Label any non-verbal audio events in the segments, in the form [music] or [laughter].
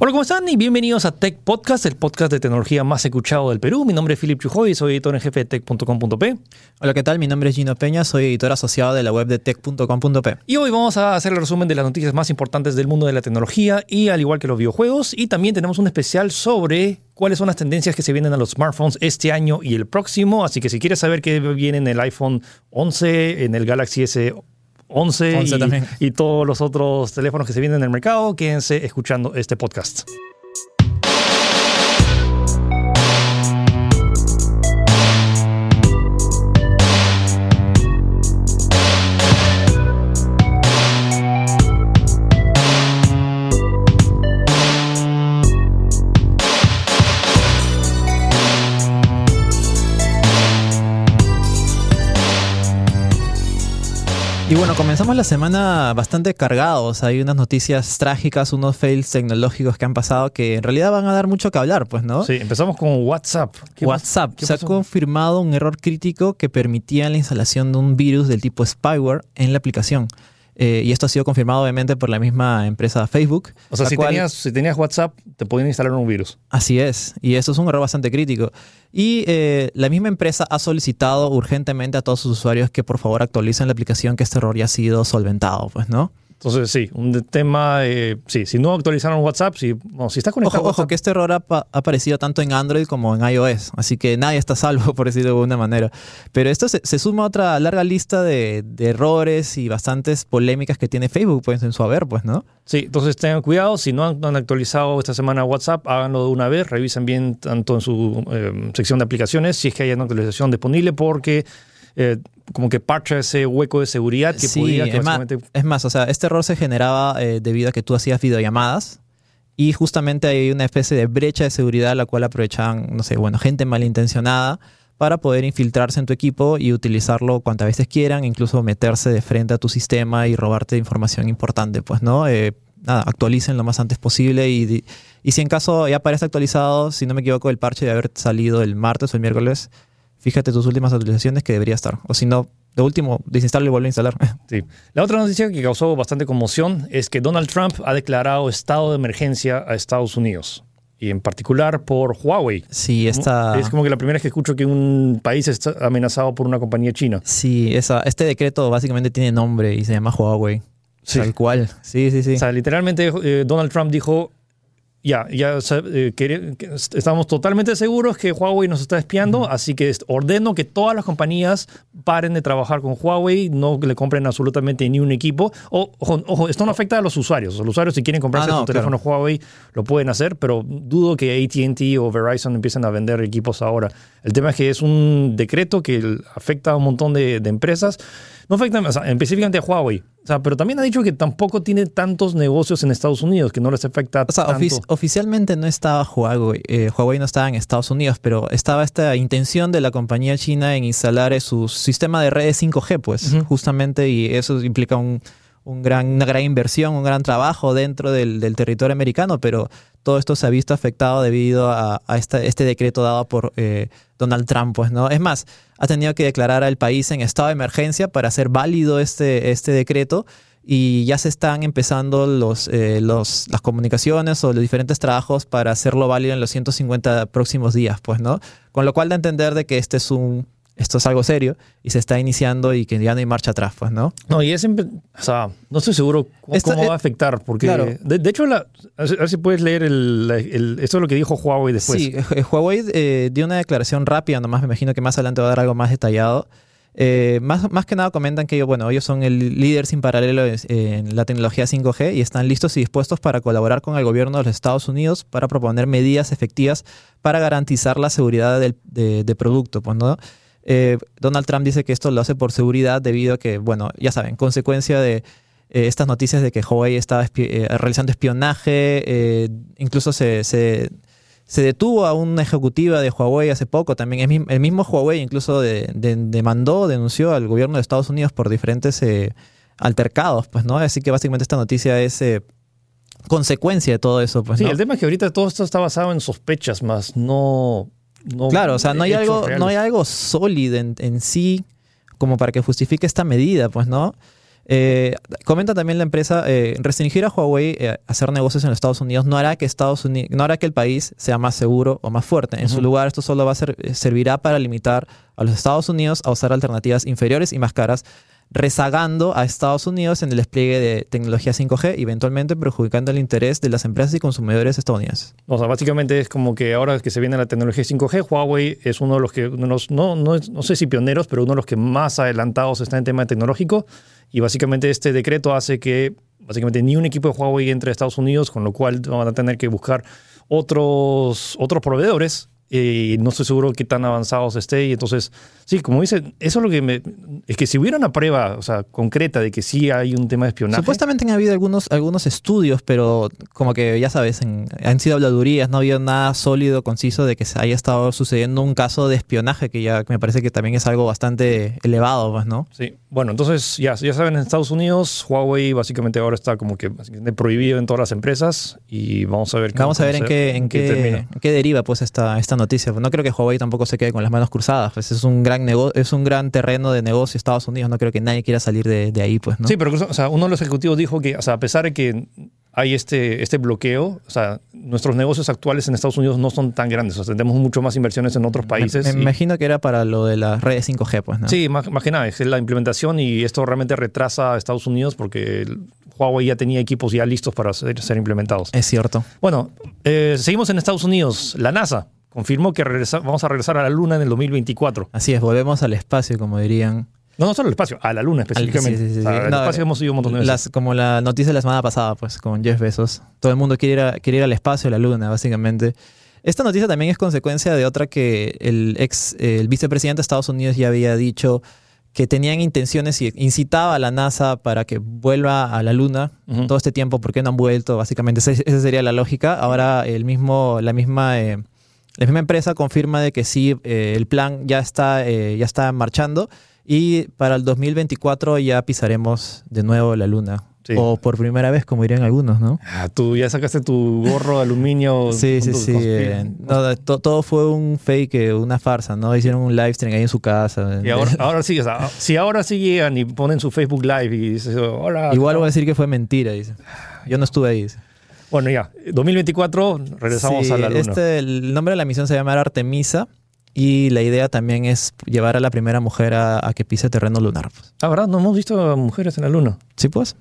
Hola, ¿cómo están? Y bienvenidos a Tech Podcast, el podcast de tecnología más escuchado del Perú. Mi nombre es Philip Chujoy soy editor en jefe de tech.com.p. Hola, ¿qué tal? Mi nombre es Gino Peña, soy editor asociado de la web de tech.com.p. Y hoy vamos a hacer el resumen de las noticias más importantes del mundo de la tecnología y al igual que los videojuegos. Y también tenemos un especial sobre cuáles son las tendencias que se vienen a los smartphones este año y el próximo. Así que si quieres saber qué viene en el iPhone 11, en el Galaxy S 11, y, y, todos los otros teléfonos que se vienen en el mercado, quédense escuchando este podcast. Y bueno, comenzamos la semana bastante cargados. Hay unas noticias trágicas, unos fails tecnológicos que han pasado que en realidad van a dar mucho que hablar, pues, ¿no? Sí, empezamos con WhatsApp. WhatsApp. Se ha confirmado un error crítico que permitía la instalación de un virus del tipo spyware en la aplicación. Eh, y esto ha sido confirmado obviamente por la misma empresa Facebook. O sea, si, tenías, si tenías WhatsApp, te podían instalar un virus. Así es, y eso es un error bastante crítico. Y eh, la misma empresa ha solicitado urgentemente a todos sus usuarios que por favor actualicen la aplicación que este error ya ha sido solventado, pues, ¿no? Entonces, sí, un tema, eh, sí, si no actualizaron WhatsApp, si, si estás conectado ojo, ojo, que este error ha, aparecido tanto en Android como en iOS, así que nadie está salvo, [laughs] por decirlo de alguna manera. Pero esto se, suma a otra larga lista de, errores y bastantes polémicas que tiene Facebook, pues, en su haber, pues, ¿no? Sí, entonces tengan cuidado, si no han, actualizado esta semana WhatsApp, háganlo de una vez, revisen bien tanto en su eh, sección de aplicaciones, si es que hay una actualización disponible, porque eh, como que parcha ese hueco de seguridad que podía... es, más, es más, o sea, este error se generaba eh, debido a que tú hacías videollamadas y justamente hay una especie de brecha de seguridad la cual aprovechaban, no sé, bueno, gente malintencionada para poder infiltrarse en tu equipo y utilizarlo cuantas veces quieran, incluso meterse de frente a tu sistema y robarte información importante, pues, ¿no? Eh, nada, actualicen lo más antes posible y, y si en caso ya aparece actualizado, si no me equivoco, el parche de haber salido el martes o el miércoles, fíjate tus últimas actualizaciones que debería estar. O si no, de último, desinstalarlo y vuelve a instalar. [laughs] Sí. La otra noticia que causó bastante conmoción es que Donald Trump ha declarado estado de emergencia a Estados Unidos. Y en particular por Huawei. Sí, esta... Es como que la primera vez que escucho que un país está amenazado por una compañía china. Sí, esa, este decreto básicamente tiene nombre y se llama Huawei. Sí. Tal cual. Sí, sí, sí. O sea, literalmente eh, Donald Trump dijo, ya, ya eh, estamos totalmente seguros que Huawei nos está espiando, así que ordeno que todas las compañías paren de trabajar con Huawei, no le compren absolutamente ni un equipo. ojo, esto no afecta a los usuarios. Los usuarios si quieren comprarse ah, teléfono Huawei lo pueden hacer, pero dudo que ATT o Verizon empiecen a vender equipos ahora. El tema es que es un decreto que afecta a un montón de, de empresas. No afecta específicamente a Huawei. Sea, pero también ha dicho que tampoco tiene tantos negocios en Estados Unidos, que no les afecta o sea, oficialmente no estaba Huawei, eh, Huawei no estaba en Estados Unidos, pero estaba esta intención de la compañía china en instalar su sistema de redes 5G, pues, justamente, y eso implica un, gran, una gran inversión, un gran trabajo dentro del, territorio americano, pero todo esto se ha visto afectado debido a, este decreto dado por eh, Donald Trump, pues, ¿no? Es más, ha tenido que declarar al país en estado de emergencia para hacer válido este, este decreto y ya se están empezando los, eh, los, las comunicaciones o los diferentes trabajos para hacerlo válido en los 150 próximos días, pues, ¿no? Con lo cual da a entender de que este es un esto es algo serio y se está iniciando y que ya no hay marcha atrás, pues, ¿no? No, y es, o sea, no estoy seguro cómo, va a afectar, porque de, hecho, la, a ver si puedes leer el, esto es lo que dijo Huawei después. Sí, eh, Huawei eh, dio una declaración rápida, nomás me imagino que más adelante va a dar algo más detallado. Eh, más, más que nada comentan que ellos, bueno, ellos son el líder sin paralelo en la tecnología 5G y están listos y dispuestos para colaborar con el gobierno de los Estados Unidos para proponer medidas efectivas para garantizar la seguridad del de, producto, pues, ¿no? Eh, Donald Trump dice que esto lo hace por seguridad debido a que, bueno, ya saben, consecuencia de eh, estas noticias de que Huawei estaba eh, realizando espionaje, incluso se, se, detuvo a una ejecutiva de Huawei hace poco, también el mismo Huawei incluso demandó, denunció al gobierno de Estados Unidos por diferentes altercados, pues, ¿no? Así que básicamente esta noticia es consecuencia de todo eso. Pues, sí, el tema es que ahorita todo esto está basado en sospechas más, no claro, o sea, no hay, algo, no hay algo sólido en, sí como para que justifique esta medida, pues, ¿no? Eh, comenta también la empresa, eh, restringir a Huawei eh, a hacer negocios en los Estados Unidos no hará que Estados Unidos, no hará que el país sea más seguro o más fuerte. En su lugar, esto solo va a ser, servirá para limitar a los Estados Unidos a usar alternativas inferiores y más caras rezagando a Estados Unidos en el despliegue de tecnología 5G y eventualmente perjudicando el interés de las empresas y consumidores estadounidenses. O sea, básicamente es como que ahora que se viene la tecnología 5G, Huawei es uno de los que, no, no, no sé si pioneros, pero uno de los que más adelantados está en tema tecnológico. Y básicamente este decreto hace que básicamente ni un equipo de Huawei entre a Estados Unidos, con lo cual van a tener que buscar otros, otros proveedores y no estoy seguro qué tan avanzados esté. Y entonces, sí, como dicen, eso es lo que me. Es que si hubiera una prueba o sea, concreta de que sí hay un tema de espionaje. Supuestamente han habido algunos, algunos estudios, pero como que ya sabes, han sido habladurías, no ha habido nada sólido, conciso de que se haya estado sucediendo un caso de espionaje, que ya me parece que también es algo bastante elevado, pues, ¿no? Sí, bueno, entonces ya, ya saben, en Estados Unidos, Huawei básicamente ahora está como que prohibido en todas las empresas y vamos a ver. Vamos a ver en qué, en qué, qué, deriva pues esta, esta noticia. No creo que Huawei tampoco se quede con las manos cruzadas. Pues es un gran es un gran terreno de negocio Estados Unidos. No creo que nadie quiera salir de, ahí, pues, ¿no? Sí, pero o sea, uno de los ejecutivos dijo que, o sea, a pesar de que hay este, este bloqueo, o sea, nuestros negocios actuales en Estados Unidos no son tan grandes. O sea, tenemos mucho más inversiones en otros países. Me, imagino que era para lo de las redes 5G, pues, ¿no? Sí, más, que nada, es la implementación y esto realmente retrasa a Estados Unidos porque Huawei ya tenía equipos ya listos para ser, ser implementados. Es cierto. Bueno, eh, seguimos en Estados Unidos. La NASA confirmó que vamos a regresar a la Luna en el 2024. Así es, volvemos al espacio, como dirían. No, no solo al espacio, a la Luna específicamente. Sí, sí, sí, al espacio hemos ido un montón de veces. como la noticia de la semana pasada, pues, con Jeff Bezos. Todo el mundo quiere ir, a, quiere ir al espacio, a la Luna, básicamente. Esta noticia también es consecuencia de otra que el ex el vicepresidente de Estados Unidos ya había dicho que tenían intenciones y incitaba a la NASA para que vuelva a la Luna todo este tiempo, porque no han vuelto? Básicamente, esa, sería la lógica. Ahora el mismo, la misma eh, la misma empresa confirma de que sí, eh, el plan ya está, eh, ya está marchando y para el 2024 ya pisaremos de nuevo la luna. O por primera vez, como dirían algunos, ¿no? Ah, tú ya sacaste tu gorro [laughs] de aluminio. sí, sí, sí. Eh, todo fue un fake, una farsa, ¿no? Hicieron un live stream ahí en su casa. Y ahora, ahora sí, o sea, [laughs] si ahora sí llegan y ponen su Facebook Live y dicen, hola. Igual voy a decir que fue mentira, dice. Yo no estuve ahí. Dice. Bueno, ya, 2024 regresamos a la Luna. Este, el nombre de la misión se llama Artemisa y la idea también es llevar a la primera mujer a, que pise terreno lunar. Pues. Ah, ¿verdad? No hemos visto mujeres en la Luna. Sí, pues.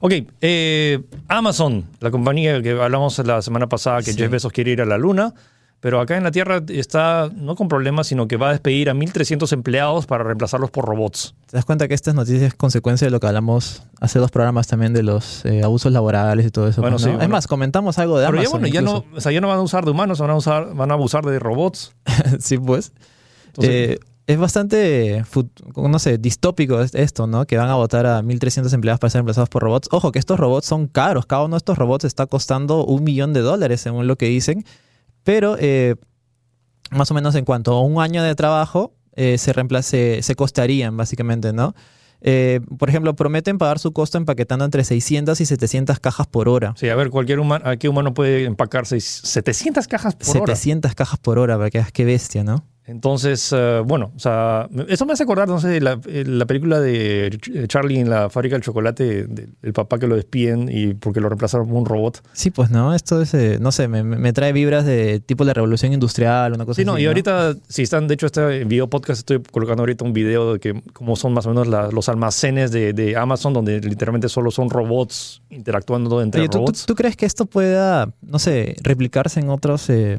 Ok, eh, Amazon, la compañía que hablamos la semana pasada que Jeff Bezos quiere ir a la Luna, pero acá en la Tierra está no con problemas, sino que va a despedir a 1.300 empleados para reemplazarlos por robots. ¿Te das cuenta que estas noticias es consecuencia de lo que hablamos hace dos programas también de los eh, abusos laborales y todo eso? Bueno, sí, Es más, comentamos algo de Amazon. Pero ya, no, o sea, ya no van a usar de humanos, van a, usar, van a abusar de robots. [laughs] sí, pues. Eh, es bastante, no sé, distópico esto, ¿no? Que van a votar a 1.300 empleados para ser reemplazados por robots. Ojo, que estos robots son caros. Cada uno de estos robots está costando un millón de dólares, según lo que dicen. Pero eh, más o menos en cuanto a un año de trabajo, eh, se, reemplace, se costarían básicamente, ¿no? Eh, por ejemplo, prometen pagar su costo empaquetando entre 600 y 700 cajas por hora. Sí, a ver, cualquier humano, ¿a qué humano puede empacar 700 cajas por hora? 700 cajas por hora, para que qué bestia, ¿no? Entonces, eh, bueno, o sea, eso me hace acordar, no sé, la, la película de Charlie en la fábrica del chocolate, del papá que lo despiden y porque lo reemplazaron por un robot. Sí, pues no, esto es, eh, no sé, me, me, trae vibras de tipo de revolución industrial, una cosa así. Sí, no, y ahorita, si están, de hecho, este video podcast estoy colocando ahorita un video de que cómo son más o menos los almacenes de, de, Amazon, donde literalmente solo son robots interactuando entre robots. ¿tú, crees que esto pueda, no sé, replicarse en otros... Eh,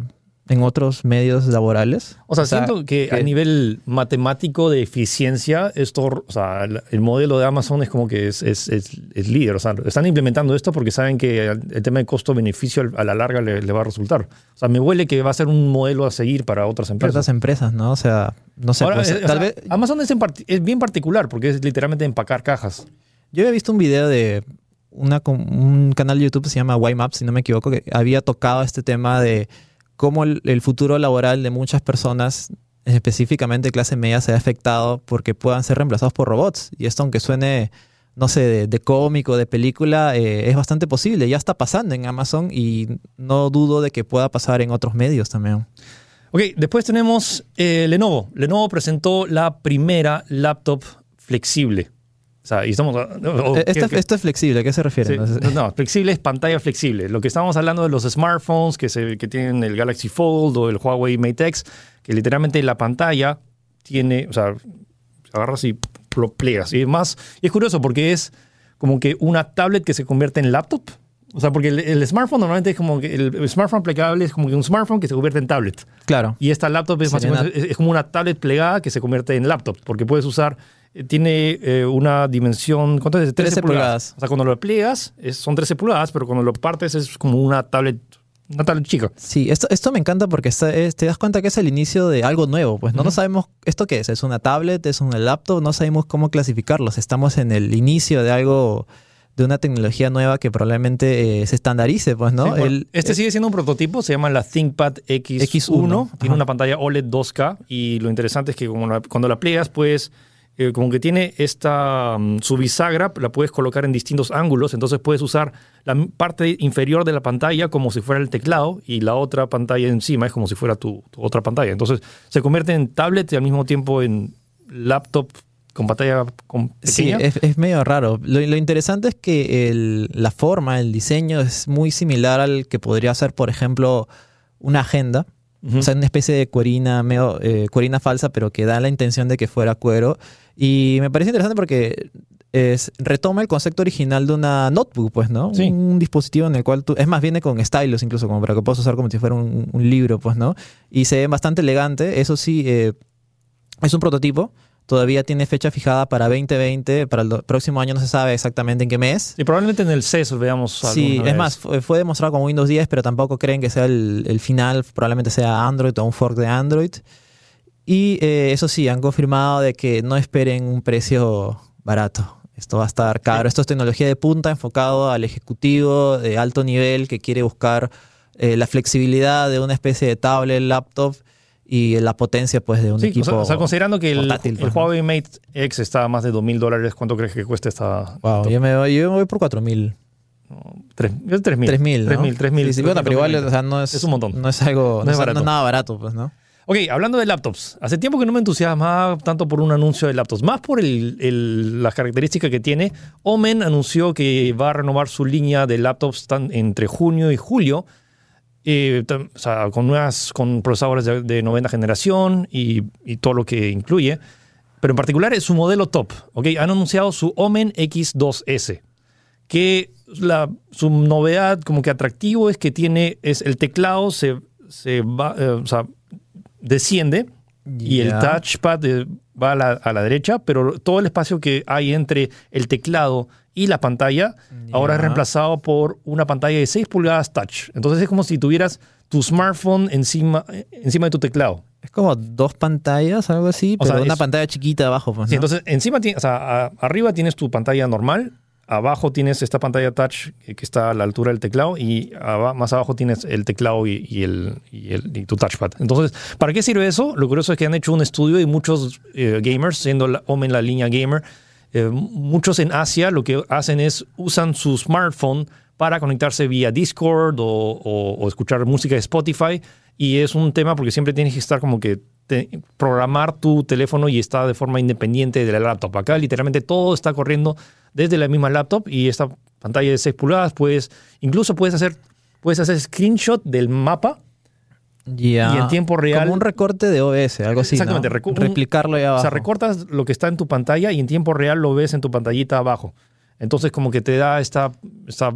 en otros medios laborales. O sea, siento que, a nivel matemático de eficiencia, esto, o sea, el modelo de Amazon es como que es, es, es, líder. O sea, están implementando esto porque saben que el tema de costo-beneficio a la larga le, va a resultar. O sea, me huele que va a ser un modelo a seguir para otras empresas. Para otras empresas, ¿no? O sea, no sé. Pues, tal vez... Amazon es, es bien particular porque es literalmente empacar cajas. Yo había visto un video de una, un canal de YouTube que se llama YMAP, si no me equivoco, que había tocado este tema de cómo el, futuro laboral de muchas personas, específicamente clase media, se ha afectado porque puedan ser reemplazados por robots. Y esto, aunque suene, no sé, de, cómico, de película, eh, es bastante posible. Ya está pasando en Amazon y no dudo de que pueda pasar en otros medios también. Ok, después tenemos eh, Lenovo. Lenovo presentó la primera laptop flexible. O sea, y estamos... o- Esto, ¿qué- qué- esto es flexible, ¿a qué se refiere? Sí, no, flexible es pantalla flexible. Lo que estábamos hablando de los smartphones que, se, que tienen el Galaxy Fold o el Huawei Mate X, que literalmente la pantalla tiene, o sea, agarras y lo plegas. Y es más, y es curioso porque es como que una tablet que se convierte en laptop. O sea, porque el, el smartphone normalmente es como que el, smartphone plegable es como que un smartphone que se convierte en tablet. claro. Y esta laptop es, más es- como una tablet plegada que se convierte en laptop, porque puedes usar, tiene eh, una dimensión, ¿cuánto es? 13, 13 pulgadas. pulgadas. O sea, cuando lo plegas es- son 13 pulgadas, pero cuando lo partes es como una tablet, una tablet chica. Sí, esto, esto me encanta porque está- es- te das cuenta que es el inicio de algo nuevo. Pues no, no Ujú. sabemos esto qué es. ¿Es una tablet? ¿Es un laptop? No sabemos cómo clasificarlos. Estamos en el inicio de algo, de una tecnología nueva que probablemente eh, se estandarice, pues, ¿no? Sí, bueno, El- este eh, sigue siendo un prototipo, se llama la ThinkPad X1, X1, tiene ajá. una pantalla OLED 2K y lo interesante es que como la- cuando la plegas, pues eh, como que tiene esta mm, su bisagra, la puedes colocar en distintos ángulos, entonces puedes usar la parte inferior de la pantalla como si fuera el teclado y la otra pantalla encima es como si fuera tu, tu otra pantalla. Entonces se convierte en tablet y al mismo tiempo en laptop con pantalla con Sí, es, es medio raro. Lo, lo interesante es que el- la forma, el diseño es muy similar al que podría ser, por ejemplo, una agenda. Ujú. O sea, una especie de cuerina, medio, eh, cuerina falsa, pero que da la intención de que fuera cuero. Y me parece interesante porque es, retoma el concepto original de una notebook, pues, ¿no? Sí. Un dispositivo en el cual tú... Es más, viene con stylus incluso, como para que puedas usar como si fuera un, un libro, pues, ¿no? Y se ve bastante elegante. Eso sí, eh, es un prototipo. Todavía tiene fecha fijada para 2020. Para el próximo año no se sabe exactamente en qué mes. Y probablemente en el CES veamos Sí, es vez. más, fue, fue demostrado con Windows 10, pero tampoco creen que sea el, el final, probablemente sea Android o un fork de Android. Y eh, eso sí, han confirmado de que no esperen un precio barato. Esto va a estar caro. Esto es tecnología de punta enfocado al ejecutivo de alto nivel que quiere buscar eh, la flexibilidad de una especie de tablet, laptop y la potencia pues de un Sí, o equipo. sea, o sea, considerando que el, portátil, el ¿no? Huawei Mate X está a más de 2.000 dólares, ¿cuánto crees que cuesta esta? Wow, yo me, voy, yo me voy por 4000. Tres- yo 3.000. 3000, ¿no? 3.000, 3.000. Sí, sí, bueno, pero igual o sea, no es, Es un montón. No es algo, No no, es es, barato. no es nada barato, pues, ¿no? Ok, hablando de laptops. Hace tiempo que no me entusiasmaba tanto por un anuncio de laptops, más por el- las características que tiene. Omen anunció que va a renovar su línea de laptops entre junio y julio, eh, o sea, con, nuevas, con procesadores de, de novena generación y, y todo lo que incluye. Pero en particular es su modelo top. ¿ok? Han anunciado su Omen X2S, que la, su novedad como que atractivo es que tiene es el teclado se, se va, eh, o sea, desciende y el touchpad eh, va a la, a la derecha, pero todo el espacio que hay entre el teclado y la pantalla ahora es reemplazado por una pantalla de 6 pulgadas touch. Entonces es como si tuvieras tu smartphone encima, encima de tu teclado. Es como dos pantallas, algo así, O pero sea, una es- pantalla chiquita abajo. Pues, Sí, entonces encima, ti- o sea, a- arriba tienes tu pantalla normal, abajo tienes esta pantalla touch que está a la altura del teclado y más abajo tienes el teclado y, el, y, tu touchpad. Entonces, ¿para qué sirve eso? Lo curioso es que han hecho un estudio y muchos eh, gamers, siendo la, la línea gamer, eh, muchos en Asia lo que hacen es usan su smartphone para conectarse vía Discord o- o escuchar música de Spotify. Y es un tema porque siempre tienes que estar como que te- programar tu teléfono y está de forma independiente de la laptop. Acá literalmente todo está corriendo desde la misma laptop y esta pantalla de 6 pulgadas, puedes, incluso puedes hacer, puedes hacer screenshot del mapa Ya. y en tiempo real- Como un recorte de OBS, algo así. Exactamente, Replicarlo ahí abajo. O sea, recortas lo que está en tu pantalla y en tiempo real lo ves en tu pantallita abajo. Entonces, como que te da esta, esta,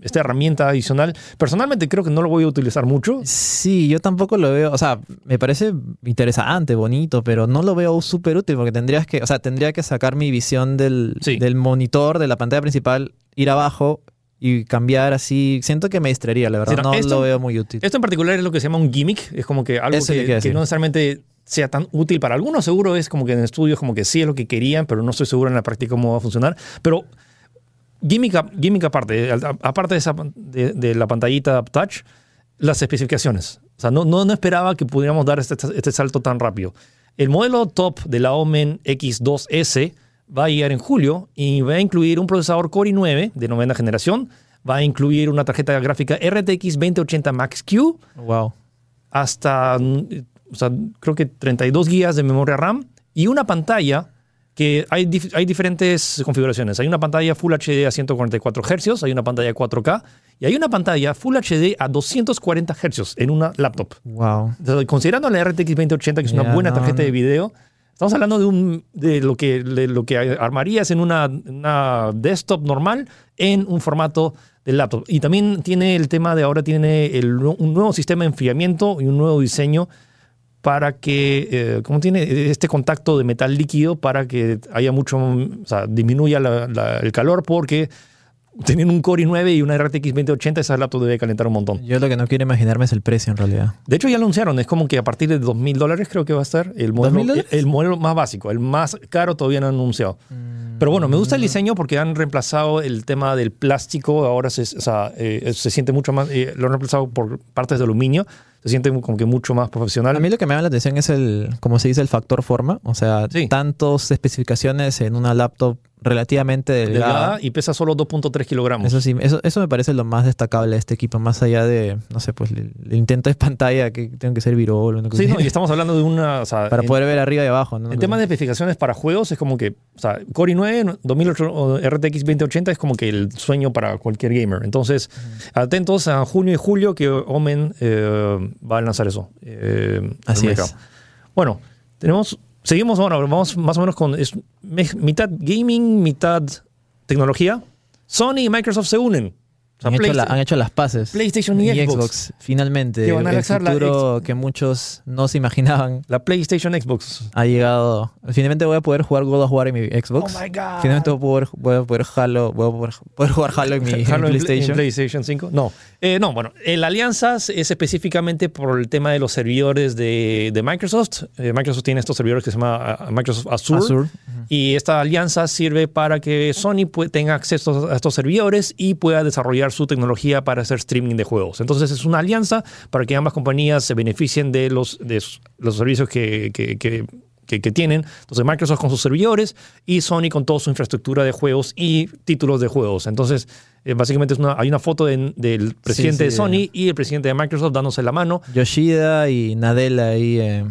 esta herramienta adicional. Personalmente creo que no lo voy a utilizar mucho. Sí, yo tampoco lo veo, o sea, me parece interesante, bonito, pero no lo veo súper útil porque tendrías que, o sea, tendría que sacar mi visión del, Sí. del monitor, de la pantalla principal, ir abajo y cambiar así. Siento que me distraería, la verdad, Sí, no, no esto- lo veo muy útil. Esto en particular es lo que se llama un gimmick. Es como que algo que, que decir. no necesariamente sea tan útil para algunos. Seguro es como que en estudios como que sí es lo que querían, pero no estoy seguro en la práctica cómo va a funcionar. Pero gimmick, gimmick aparte, aparte de, esa, de, de la pantallita touch, las especificaciones. O sea, no, no, no esperaba que pudiéramos dar este, este salto tan rápido. El modelo top de la Omen X2S va a llegar en julio y va a incluir un procesador Core i9 de novena generación, va a incluir una tarjeta gráfica RTX 2080 Max-Q, Wow. hasta, mm, o sea, creo que 32 gigas de memoria RAM y una pantalla que hay, dif- hay diferentes configuraciones. Hay una pantalla Full HD a 144 Hz, hay una pantalla 4K y hay una pantalla Full HD a 240 Hz en una laptop. Wow. Entonces, Considerando la RTX 2080, que es una buena no, tarjeta no. de video, estamos hablando de, un, de, lo, que, de lo que armarías en una, una desktop normal en un formato de laptop. Y también tiene el tema de ahora tiene el- un nuevo sistema de enfriamiento y un nuevo diseño para que, eh, ¿cómo tiene? Este contacto de metal líquido para que haya mucho, o sea, disminuya la- la- el calor porque teniendo un Core i9 y una RTX 2080, esa laptop debe calentar un montón. Yo lo que no quiero imaginarme es el precio en realidad. De hecho, ya anunciaron. Es como que a partir de 2.000 dólares creo que va a estar el modelo, ¿2.000 dólares? el, el modelo más básico. El más caro todavía no han anunciado. Pero bueno, me gusta el diseño porque han reemplazado el tema del plástico. Ahora se, o sea, eh, se siente mucho más... eh, lo han reemplazado por partes de aluminio. Se siente como que mucho más profesional. A mí lo que me llama la atención es el, como se dice, el factor forma. O sea, Sí. tantas especificaciones en una laptop relativamente delgada. delgada y pesa solo 2.3 kilogramos. Eso sí, eso, eso me parece lo más destacable de este equipo, más allá de, no sé, pues el, el intento de pantalla que tengo que ser virol o una cosa Sí, no, y estamos hablando de una... o sea, [laughs] para en- poder ver arriba y abajo. ¿no? En temas de especificaciones para juegos es como que, o sea, Core i9 2008 o RTX 2080 es como que el sueño para cualquier gamer. Entonces, atentos a junio y julio que Omen eh, va a lanzar eso. eh, Así es. Bueno, tenemos, seguimos ahora, vamos más o menos con es mitad gaming, mitad tecnología. Sony y Microsoft se unen. O sea, han, hecho la- Playsta- han hecho las paces. PlayStation y Xbox. Finalmente, Que van a el la futuro que muchos no se imaginaban la PlayStation Xbox. ha llegado. Finalmente voy a poder jugar God of War en mi Xbox. Oh my God. Finalmente voy a poder, voy a poder, Halo, voy a poder, poder jugar Halo en mi, Halo en PlayStation. en PlayStation 5. No, Eh, no bueno, el alianzas es específicamente por el tema de los servidores de, de Microsoft. Eh, Microsoft tiene estos servidores que se llama ah, Microsoft Azure. Azure. Y esta alianza sirve para que Sony tenga acceso a estos servidores y pueda desarrollar su tecnología para hacer streaming de juegos. Entonces es una alianza para que ambas compañías se beneficien de los, de los servicios que, que- que- que- que tienen. Entonces Microsoft con sus servidores y Sony con toda su infraestructura de juegos y títulos de juegos. Entonces eh, básicamente es una- hay una foto de- del presidente de sí. Sony y el presidente de Microsoft dándose la mano. Yoshida y Nadella ahí eh,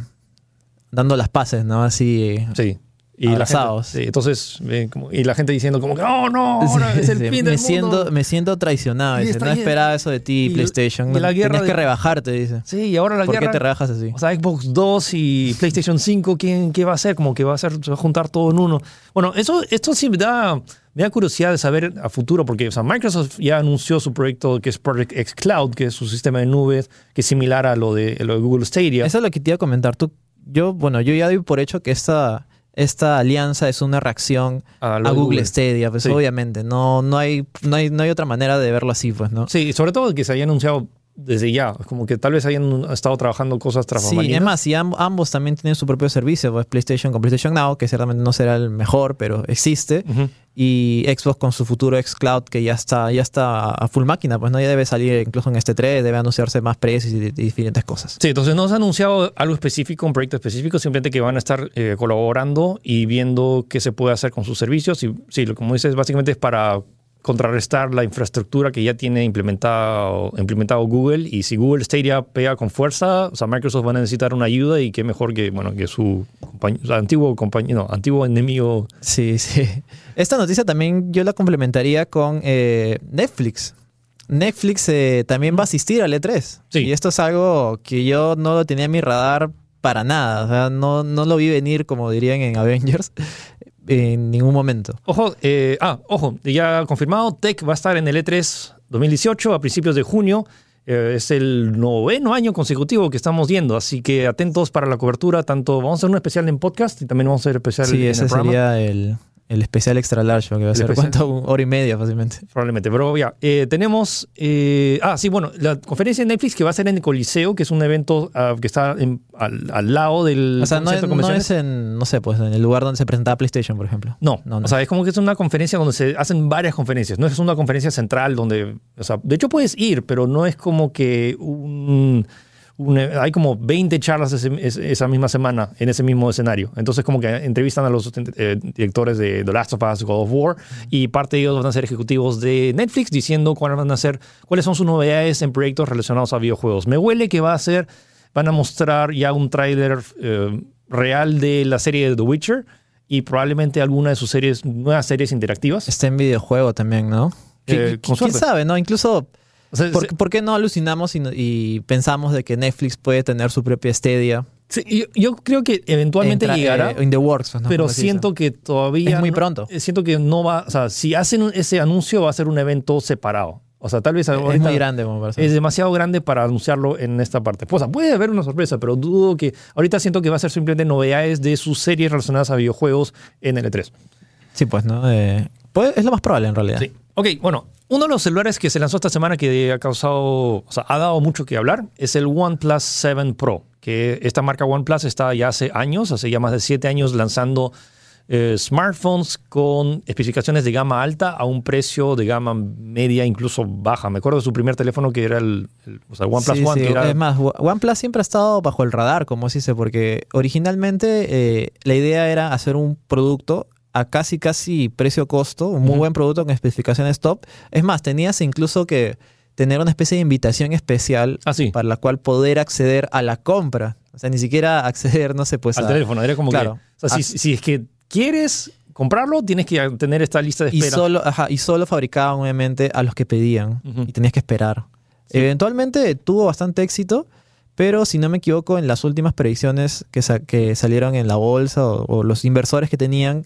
dando las paces, ¿no? Así. eh, Sí. Y la gente, Abrazados. entonces, eh, como- y la gente diciendo como que, no, [laughs] no, ahora es el Sí, fin me del siento, mundo. Me siento traicionado. Dice, no esperaba eso de ti, y- PlayStation. y no- la guerra tenías de- que rebajarte, dice. Sí, y ahora la ¿Por guerra. qué te rebajas así? O sea, Xbox 2 y PlayStation 5, ¿quién, ¿qué va a hacer? Como que va a hacer, se va a juntar todo en uno. Bueno, eso, esto sí me da, me da curiosidad de saber a futuro, porque o sea, Microsoft ya anunció su proyecto que es Project X Cloud, que es su sistema de nubes, que es similar a lo de, lo de Google Stadia. Eso es lo que te iba a comentar. Tú, yo, bueno, yo ya doy por hecho que esta, esta alianza es una reacción A Google, Google. Stadia, pues Sí. obviamente. No, no, hay, no, hay, no hay otra manera de verlo así, pues, ¿no? Sí, sobre todo que se haya anunciado desde ya, como que tal vez hayan estado trabajando cosas tras Sí, es más, y am- ambos también tienen su propio servicio, pues PlayStation con PlayStation Now, que ciertamente no será el mejor, pero existe, Ujú. y Xbox con su futuro xCloud, que ya está, ya está a full máquina, pues no ya debe salir incluso en este 3, debe anunciarse más precios y, y diferentes cosas. Sí, entonces no se ha anunciado algo específico, un proyecto específico, simplemente que van a estar eh, colaborando y viendo qué se puede hacer con sus servicios. Y sí, lo como dices, básicamente es para contrarrestar la infraestructura que ya tiene implementado, implementado Google. Y si Google Stadia pega con fuerza, o sea, Microsoft va a necesitar una ayuda y qué mejor que, bueno, que su compañ- antiguo compañero, no, antiguo enemigo. Sí, sí. Esta noticia también yo la complementaría con eh, Netflix. Netflix eh, también va a asistir al E3. Sí. Y esto es algo que yo no lo tenía en mi radar para nada. O sea, no, no lo vi venir, como dirían en Avengers, en ningún momento. Ojo, eh, ah, ojo, ya confirmado, Tech va a estar en el E3 2018 a principios de junio. Eh, es el noveno año consecutivo que estamos yendo, así que atentos para la cobertura. Tanto vamos a hacer un especial en podcast y también vamos a hacer especial Sí, en ese el programa. sería el, el especial extra large, que va a ser cuánto, una hora y media fácilmente. Probablemente, pero ya. eh, tenemos. eh, ah, sí, bueno, la conferencia de Netflix que va a ser en el Coliseo, que es un evento ah, que está en- al, al lado del. O sea, no es en, no sé, pues en el lugar donde se presentaba PlayStation, por ejemplo. No, No, no. o sea, es como que es una conferencia donde se hacen varias conferencias. No es una conferencia central donde, o sea, de hecho puedes ir, pero no es como que un, hay como 20 charlas ese- esa misma semana en ese mismo escenario. Entonces como que entrevistan a los eh, directores de The Last of Us, God of War, y parte de ellos van a ser ejecutivos de Netflix diciendo cuáles van a ser, cuáles son sus novedades en proyectos relacionados a videojuegos. Me huele que va a ser, van a mostrar ya un tráiler eh, real de la serie de The Witcher y probablemente alguna de sus series, nuevas series interactivas. Está en videojuego también, ¿no? Eh, ¿Quién sabe, no? Incluso, O sea, ¿por, se- por qué no alucinamos y, pensamos de que Netflix puede tener su propia Stadia? sí, yo, yo creo que eventualmente Entra- llegará. eh, in the works, ¿no? pero siento que todavía. Es muy pronto. eh, Siento que no va. O sea, si hacen ese anuncio, va a ser un evento separado. O sea, tal vez es muy grande, como parece. es demasiado grande para anunciarlo en esta parte. Pues, o sea, puede haber una sorpresa, pero dudo que. Ahorita siento que va a ser simplemente novedades de sus series relacionadas a videojuegos en L3. Sí, pues, ¿no? Eh, pues, es lo más probable en realidad. Sí. Ok, bueno. Uno de los celulares que se lanzó esta semana que ha causado, o sea, ha dado mucho que hablar es el OnePlus 7 Pro, que esta marca OnePlus está ya hace años, hace ya más de siete años lanzando eh, smartphones con especificaciones de gama alta a un precio de gama media, incluso baja. Me acuerdo de su primer teléfono que era el, el- o sea, OnePlus Sí, One, sí. que era Es más, OnePlus siempre ha estado bajo el radar, como se dice, porque originalmente eh, la idea era hacer un producto a casi, casi precio-costo, un muy buen producto con especificaciones top. Es más, tenías incluso que tener una especie de invitación especial Ah, sí. para la cual poder acceder a la compra. O sea, ni siquiera [laughs] acceder, no sé, pues al a- teléfono. Era como Claro. que, o sea, si, Ah. si es que quieres comprarlo, tienes que tener esta lista de y espera. solo, ajá, y solo fabricaban obviamente a los que pedían y tenías que esperar. Sí. Eventualmente tuvo bastante éxito, pero si no me equivoco, en las últimas predicciones que, sa- que salieron en la bolsa o, o los inversores que tenían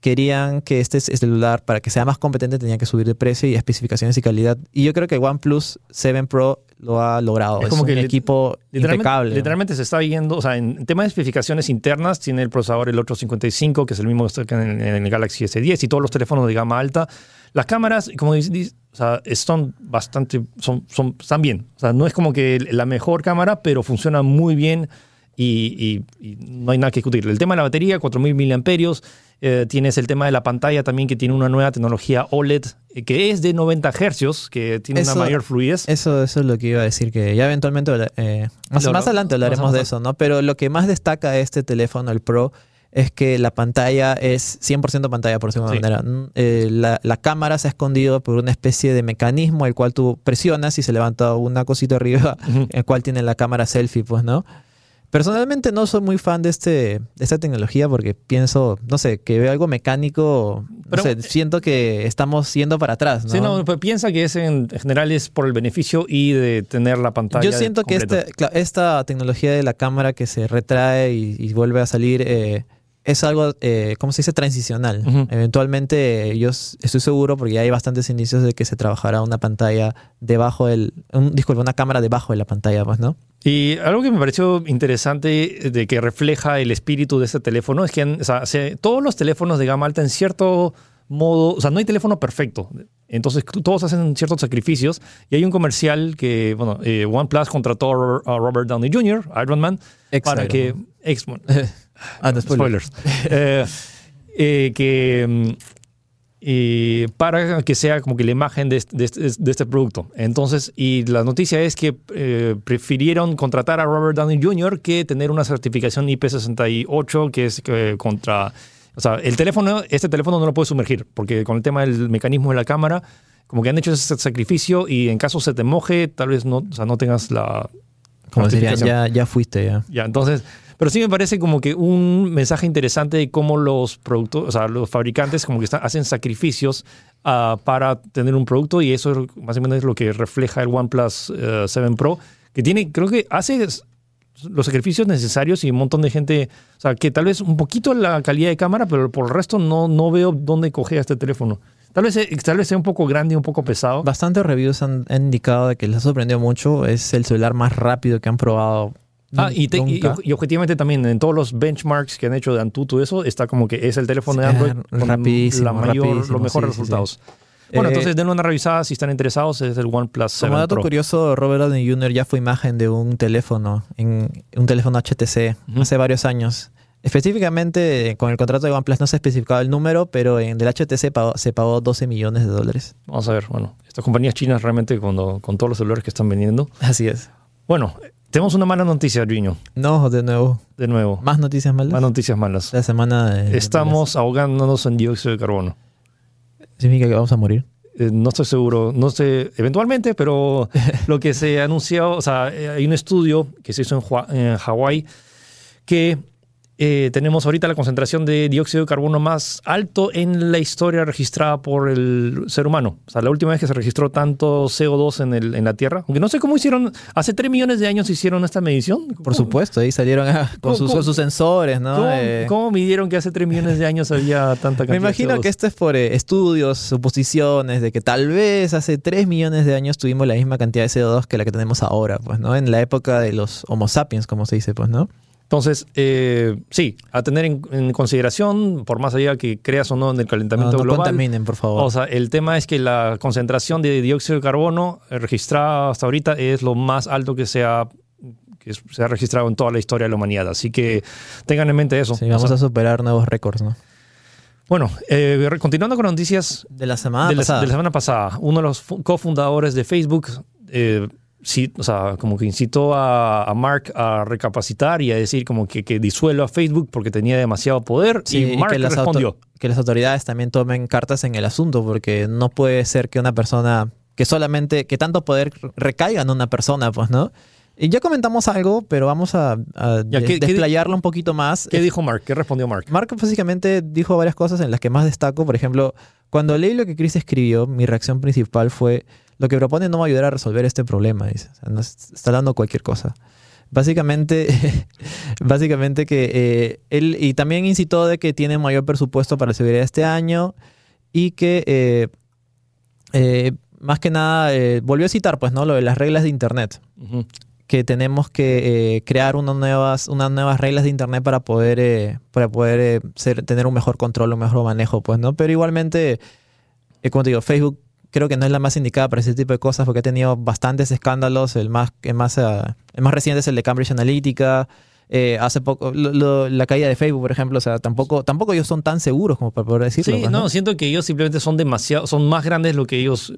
querían que este celular, para que sea más competente, tenía que subir de precio y especificaciones y calidad. Y yo creo que OnePlus 7 Pro lo ha logrado. Es Es, como un que equipo Literalmente, impecable. literalmente se está viendo, o sea, en tema de especificaciones internas, tiene el procesador el 855, que es el mismo que está en, en el Galaxy S10 y todos los teléfonos de gama alta. Las cámaras, como dices, o sea, están bastante, son, son, están bien. O sea, no es como que la mejor cámara, pero funciona muy bien y, y- y no hay nada que discutir. El tema de la batería, 4000 miliamperios. Eh, tienes el tema de la pantalla también, que tiene una nueva tecnología OLED, eh, que es de 90 hercios, que tiene Eso- una mayor fluidez. Eso, eso es lo que iba a decir, que ya eventualmente, eh, más, Lo- más adelante hablaremos más de eso, ¿no? Pero lo que más destaca de este teléfono, el Pro, es que la pantalla es 100% pantalla, por decirlo de Sí. manera. Eh, la, la cámara se ha escondido por una especie de mecanismo el cual tú presionas y se levanta una cosita arriba, Ujú. el cual tiene la cámara selfie, pues, ¿no? Personalmente no soy muy fan de, este, de esta tecnología porque pienso, no sé, que veo algo mecánico, no Pero- sé, siento que estamos yendo para atrás, ¿no? Sí, no, pero piensa que es en general es por el beneficio y de tener la pantalla. Yo siento que este, esta tecnología de la cámara que se retrae y, y vuelve a salir eh, es algo, eh, ¿cómo se dice? Transicional. Eventualmente yo estoy seguro porque ya hay bastantes indicios de que se trabajará una pantalla debajo del... Un, disculpa, una cámara debajo de la pantalla, pues, ¿no? Y algo que me pareció interesante de que refleja el espíritu de este teléfono es que o sea, se- todos los teléfonos de gama alta en cierto modo, o sea, no hay teléfono perfecto. Entonces todos hacen ciertos sacrificios y hay un comercial que, bueno, eh, OnePlus contrató a Robert, Downey Jr., Iron Man, Ex para Iron que... Man. ex- [laughs] Ah, no, spoiler. spoilers. [laughs] Eh, eh, que eh, para que sea como que la imagen de este, de este- de este producto. Entonces, y la noticia es que eh, prefirieron contratar a Robert Downey Jr. que tener una certificación IP68 que es eh, contra... O sea, el teléfono, este teléfono no lo puede sumergir porque con el tema del mecanismo de la cámara, como que han hecho ese sacrificio y en caso se te moje, tal vez no, o sea, no tengas la... Como dirían, ya, ya fuiste, ya. Ya, entonces, pero sí me parece como que un mensaje interesante de cómo los productos, o sea, los fabricantes como que están, hacen sacrificios ah, para tener un producto y eso es más o menos es lo que refleja el OnePlus eh, 7 Pro, que tiene, creo que hace los sacrificios necesarios y un montón de gente, o sea, que tal vez un poquito la calidad de cámara, pero por el resto no, no veo dónde coger este teléfono. Tal vez, eh, tal vez sea un poco grande y un poco pesado. Bastantes reviews han, han indicado de que les ha sorprendido mucho. Es el celular más rápido que han probado. Ah, y, te- y- nunca. y objetivamente también en todos los benchmarks que han hecho de Antutu, eso está como que es el teléfono de Android ah, con rapidísimo, la mayor, rapidísimo, los mejores sí, sí, resultados. Bueno, Eh, entonces denle una revisada si están interesados, es el OnePlus 7 Como dato Pro. curioso, Robert Downey Jr. ya fue imagen de un teléfono, en un teléfono HTC, hace varios años. Específicamente, con el contrato de OnePlus no se especificaba el número, pero en el HTC pagó- se pagó 12 millones de dólares. Vamos a ver, bueno, estas compañías chinas realmente cuando, con todos los celulares que están vendiendo. Así es. Bueno, tenemos una mala noticia, Riño, No, de nuevo. de nuevo. Más noticias malas. Más noticias malas. La semana de- Estamos ahogándonos en dióxido de carbono. ¿Significa que vamos a morir? Eh, no estoy seguro, no sé, eventualmente, pero lo que se [laughs] anunció, o sea, eh, hay un estudio que se hizo en Hawái que Eh, tenemos ahorita la concentración de dióxido de carbono más alto en la historia registrada por el ser humano. O sea, la última vez que se registró tanto CO2 en, el, en la Tierra. Aunque no sé cómo hicieron, hace 3 millones de años hicieron esta medición. Por supuesto, ahí salieron a- con, ¿Cómo- sus, con sus sensores, ¿no? ¿Cómo, Eh, cómo midieron que hace 3 millones de años había tanta [laughs] cantidad Me imagino de CO2? que esto es por eh, estudios, suposiciones de que tal vez hace 3 millones de años tuvimos la misma cantidad de CO2 que la que tenemos ahora, pues, ¿no? En la época de los Homo sapiens, como se dice, pues, ¿no? Entonces, eh, sí, a tener en, en consideración, por más allá que creas o no en el No, calentamiento no global. contaminen, por favor. O sea, el tema es que la concentración de dióxido de carbono registrada hasta ahorita es lo más alto que se ha, que se ha registrado en toda la historia de la humanidad. Así que tengan en mente eso. sí, O vamos sea, a superar nuevos récords, ¿no? Bueno, eh, continuando con noticias De la semana de la, pasada. de la semana pasada, uno de los fu- cofundadores de Facebook, eh, sí, o sea, como que incitó a, a Mark a recapacitar y a decir como que, que disuelva a Facebook porque tenía demasiado poder. Sí, y Mark que las, respondió. que las autoridades también tomen cartas en el asunto, porque no puede ser que una persona, que solamente, que tanto poder recaiga en una persona, pues, ¿no? Y ya comentamos algo, pero vamos a, a Ya, de- ¿qué- qué di- desplayarlo un poquito más. ¿Qué dijo Mark? ¿Qué respondió Mark? Mark básicamente dijo varias cosas en las que más destaco. Por ejemplo, cuando leí lo que Chris escribió, mi reacción principal fue, lo que propone no va a ayudar a resolver este problema. Dice. O sea, no es- está dando cualquier cosa. Básicamente, [laughs] básicamente que eh, él, y también incitó de que tiene mayor presupuesto para la seguridad este año y que eh, eh, más que nada volvió a citar pues no lo de las reglas de internet Ujú. Que tenemos que eh, crear unas nuevas, unas nuevas reglas de internet para poder, eh, para poder eh, ser- tener un mejor control, un mejor manejo, pues, ¿no? Pero igualmente, como te digo, Facebook creo que no es la más indicada para ese tipo de cosas porque ha tenido bastantes escándalos. El más, el más, el más reciente es el de Cambridge Analytica. Eh, hace poco, lo- lo- la caída de Facebook, por ejemplo, o sea, tampoco, tampoco ellos son tan seguros como para poder decirlo. Sí, pues, no, siento que ellos simplemente son demasiado, son más grandes de lo que ellos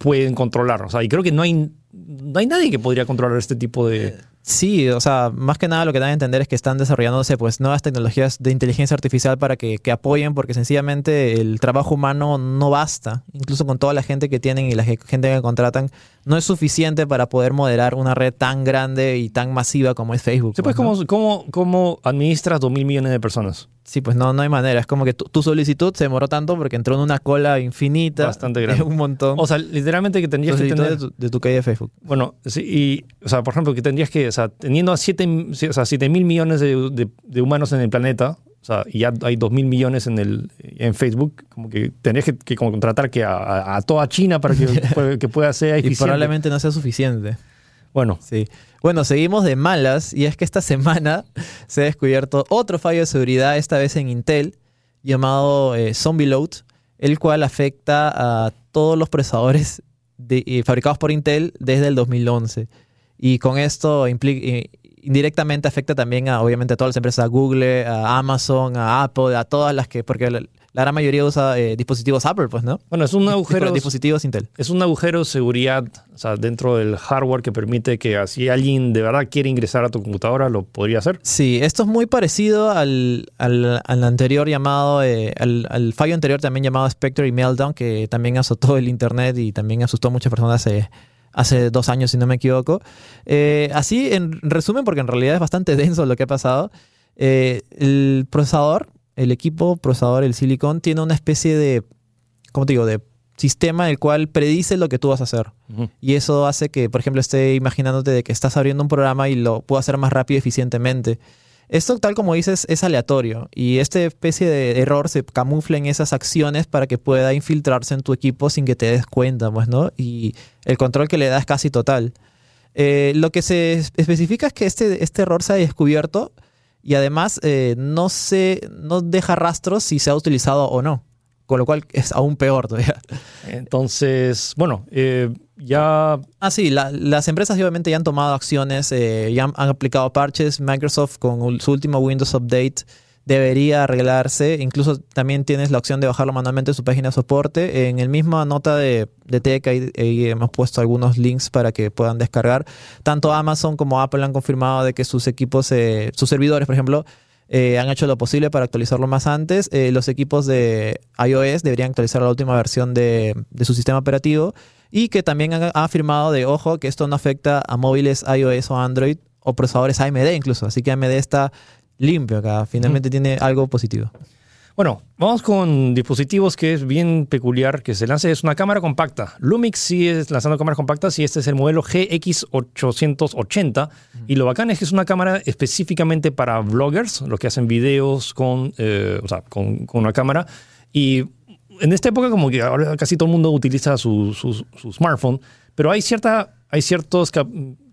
pueden controlar. O sea, y creo que no hay, no hay nadie que podría controlar este tipo de... Sí, o sea, más que nada lo que dan a entender es que están desarrollándose pues nuevas tecnologías de inteligencia artificial para que, que apoyen, porque sencillamente el trabajo humano no basta, incluso con toda la gente que tienen y la ge- gente que contratan, no es suficiente para poder moderar una red tan grande y tan masiva como es Facebook. Sí, pues, ¿no? ¿cómo, cómo, cómo administras dos mil millones de personas? Sí, pues no, no hay manera. Es como que tu, tu solicitud se demoró tanto porque entró en una cola infinita. Bastante grande. Un montón. O sea, literalmente que tendrías que tener... de, tu, de tu calle de Facebook. Bueno, sí, y, o sea, por ejemplo, que tendrías que, sea, teniendo a 7 o sea, siete mil millones de, de- de humanos en el planeta, o sea, y ya hay 2 mil millones en, el, en Facebook, como que tendrías que, que contratar que a, toda China para que, [laughs] que pueda ser Y probablemente no sea suficiente. Bueno, Sí. Bueno, seguimos de malas y es que esta semana [laughs] se ha descubierto otro fallo de seguridad, esta vez en Intel, llamado eh, Zombie Load, el cual afecta a todos los procesadores de- eh, fabricados por Intel desde el 2011. Y con esto eh, indirectamente afecta también a, obviamente, a todas las empresas, a Google, a Amazon, a Apple, a todas las que, porque la, la gran mayoría usa eh, dispositivos Apple, pues, ¿no? bueno, es un agujero, Dispositivos Intel. es un agujero de seguridad, o sea, dentro del hardware que permite que si alguien de verdad quiere ingresar a tu computadora, lo podría hacer. Sí, esto es muy parecido al, al- al anterior llamado, eh, al, al fallo anterior también llamado Spectre y Meltdown, que también azotó el Internet y también asustó a muchas personas hace, hace dos años, si no me equivoco. Eh, así, en resumen, porque en realidad es bastante [laughs] denso lo que ha pasado, eh, el procesador, el equipo procesador, el silicon, tiene una especie de, ¿cómo te digo?, de sistema el cual predice lo que tú vas a hacer. Y eso hace que, por ejemplo, esté imaginándote de que estás abriendo un programa y lo puedo hacer más rápido y eficientemente. Esto, tal como dices, es aleatorio. Y esta especie de error se camufla en esas acciones para que pueda infiltrarse en tu equipo sin que te des cuenta, pues, ¿no? Y el control que le da es casi total. Eh, lo que se es- especifica es que este, este error se ha descubierto y además eh, no, se, no deja rastros si se ha utilizado o no. Con lo cual es aún peor todavía. Entonces, bueno, eh, ya Ah, sí, la- las empresas obviamente ya han tomado acciones, eh, ya han, han aplicado parches. Microsoft con su último Windows Update debería arreglarse. Incluso también tienes la opción de bajarlo manualmente en su página de soporte. En el misma nota de, de Tech ahí, ahí hemos puesto algunos links para que puedan descargar. Tanto Amazon como Apple han confirmado de que sus equipos, eh, sus servidores, por ejemplo, eh, han hecho lo posible para actualizarlo más antes. Eh, los equipos de iOS deberían actualizar la última versión de, de su sistema operativo y que también han, ha afirmado de, ojo, que esto no afecta a móviles iOS o Android o procesadores AMD incluso. Así que AMD está limpio acá. Finalmente tiene algo positivo. Bueno, vamos con dispositivos que es bien peculiar que se lance. Es una cámara compacta. Lumix sigue lanzando cámaras compactas y este es el modelo GX880. Y lo bacán es que es una cámara específicamente para vloggers, los que hacen videos con, eh, o sea, con, con una cámara. Y en esta época como que ahora casi todo el mundo utiliza su, su- su smartphone, pero hay cierta hay ciertas cap-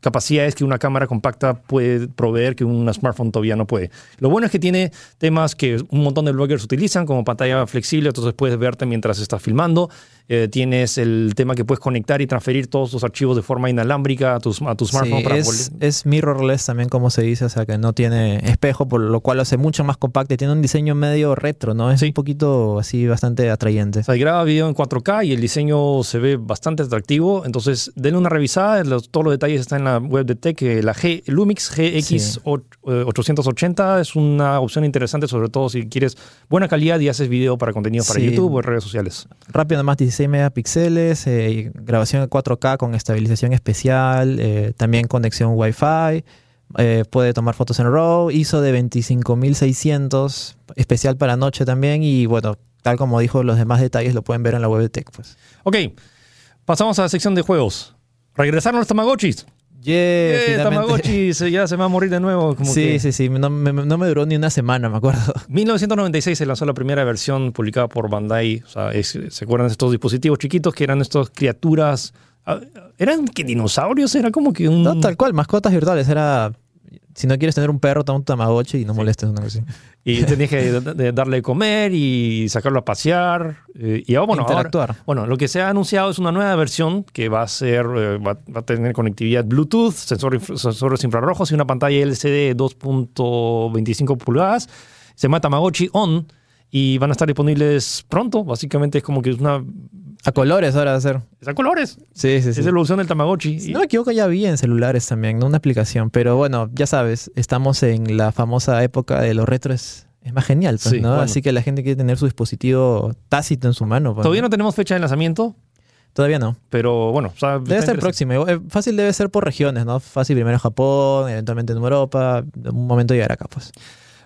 capacidades que una cámara compacta puede proveer que un smartphone todavía no puede. Lo bueno es que tiene temas que un montón de bloggers utilizan, como pantalla flexible, entonces puedes verte mientras estás filmando. Eh, tienes el tema que puedes conectar y transferir todos tus archivos de forma inalámbrica a tu, a tu smartphone. Sí, para es, es mirrorless también, como se dice, o sea que no tiene espejo, por lo cual lo hace mucho más compacto y tiene un diseño medio retro, ¿no? Es Sí. un poquito así bastante atrayente. O sea, graba video en 4K y el diseño se ve bastante atractivo. Entonces, denle una revisada. Los- todos los detalles están en la web de Tech. que La G, Lumix GX880 es una opción interesante, sobre todo si quieres buena calidad y haces video para contenidos para Sí. YouTube o en redes sociales. Rápido nomás 16 megapíxeles, eh, grabación en 4K con estabilización especial, eh, también conexión Wi-Fi, eh, puede tomar fotos en RAW, ISO de 25600, especial para noche también y bueno, tal como dijo, los demás detalles lo pueden ver en la web de Tech. Pues. Ok, pasamos a la sección de juegos. Regresaron los Tamagotchis. Yeah. Tamagotchis, eh, ya se me va a morir de nuevo. Como Sí, que- sí, sí, no me, no me duró ni una semana, me acuerdo. [laughs] 1996 se lanzó la primera versión publicada por Bandai. O sea, es- ¿se acuerdan de estos dispositivos chiquitos que eran estas criaturas? ah, ¿Eran que dinosaurios? Era como que un... No, tal cual, mascotas virtuales, era... Si no quieres tener un perro, toma un tamagotchi y no molestes una cosa así. Y tenías que de- darle de comer y sacarlo a pasear. eh, y ahora, bueno, ahora- Interactuar. bueno, lo que se ha anunciado es una nueva versión que va a ser, eh, va, va a tener conectividad Bluetooth, sensor sensores infrarrojos y una pantalla LCD de 2.25 pulgadas. Se llama Tamagotchi On y van a estar disponibles pronto. Básicamente es como que es una... A colores ahora va a ser. Es a colores. Sí, sí, sí. Es la evolución del Tamagotchi. Si no me equivoco, ya vi en celulares también, ¿no? Una aplicación. Pero bueno, ya sabes, estamos en la famosa época de los retros. Es más genial, pues, Sí, ¿no? bueno. Así que la gente quiere tener su dispositivo tácito en su mano. pues, Todavía ¿no? no tenemos fecha de lanzamiento, Todavía no. pero bueno. o sea, Debe ser próximo. Eh, Fácil debe ser por regiones, ¿no? Fácil primero Japón, eventualmente en Europa. En un momento llegar acá, pues.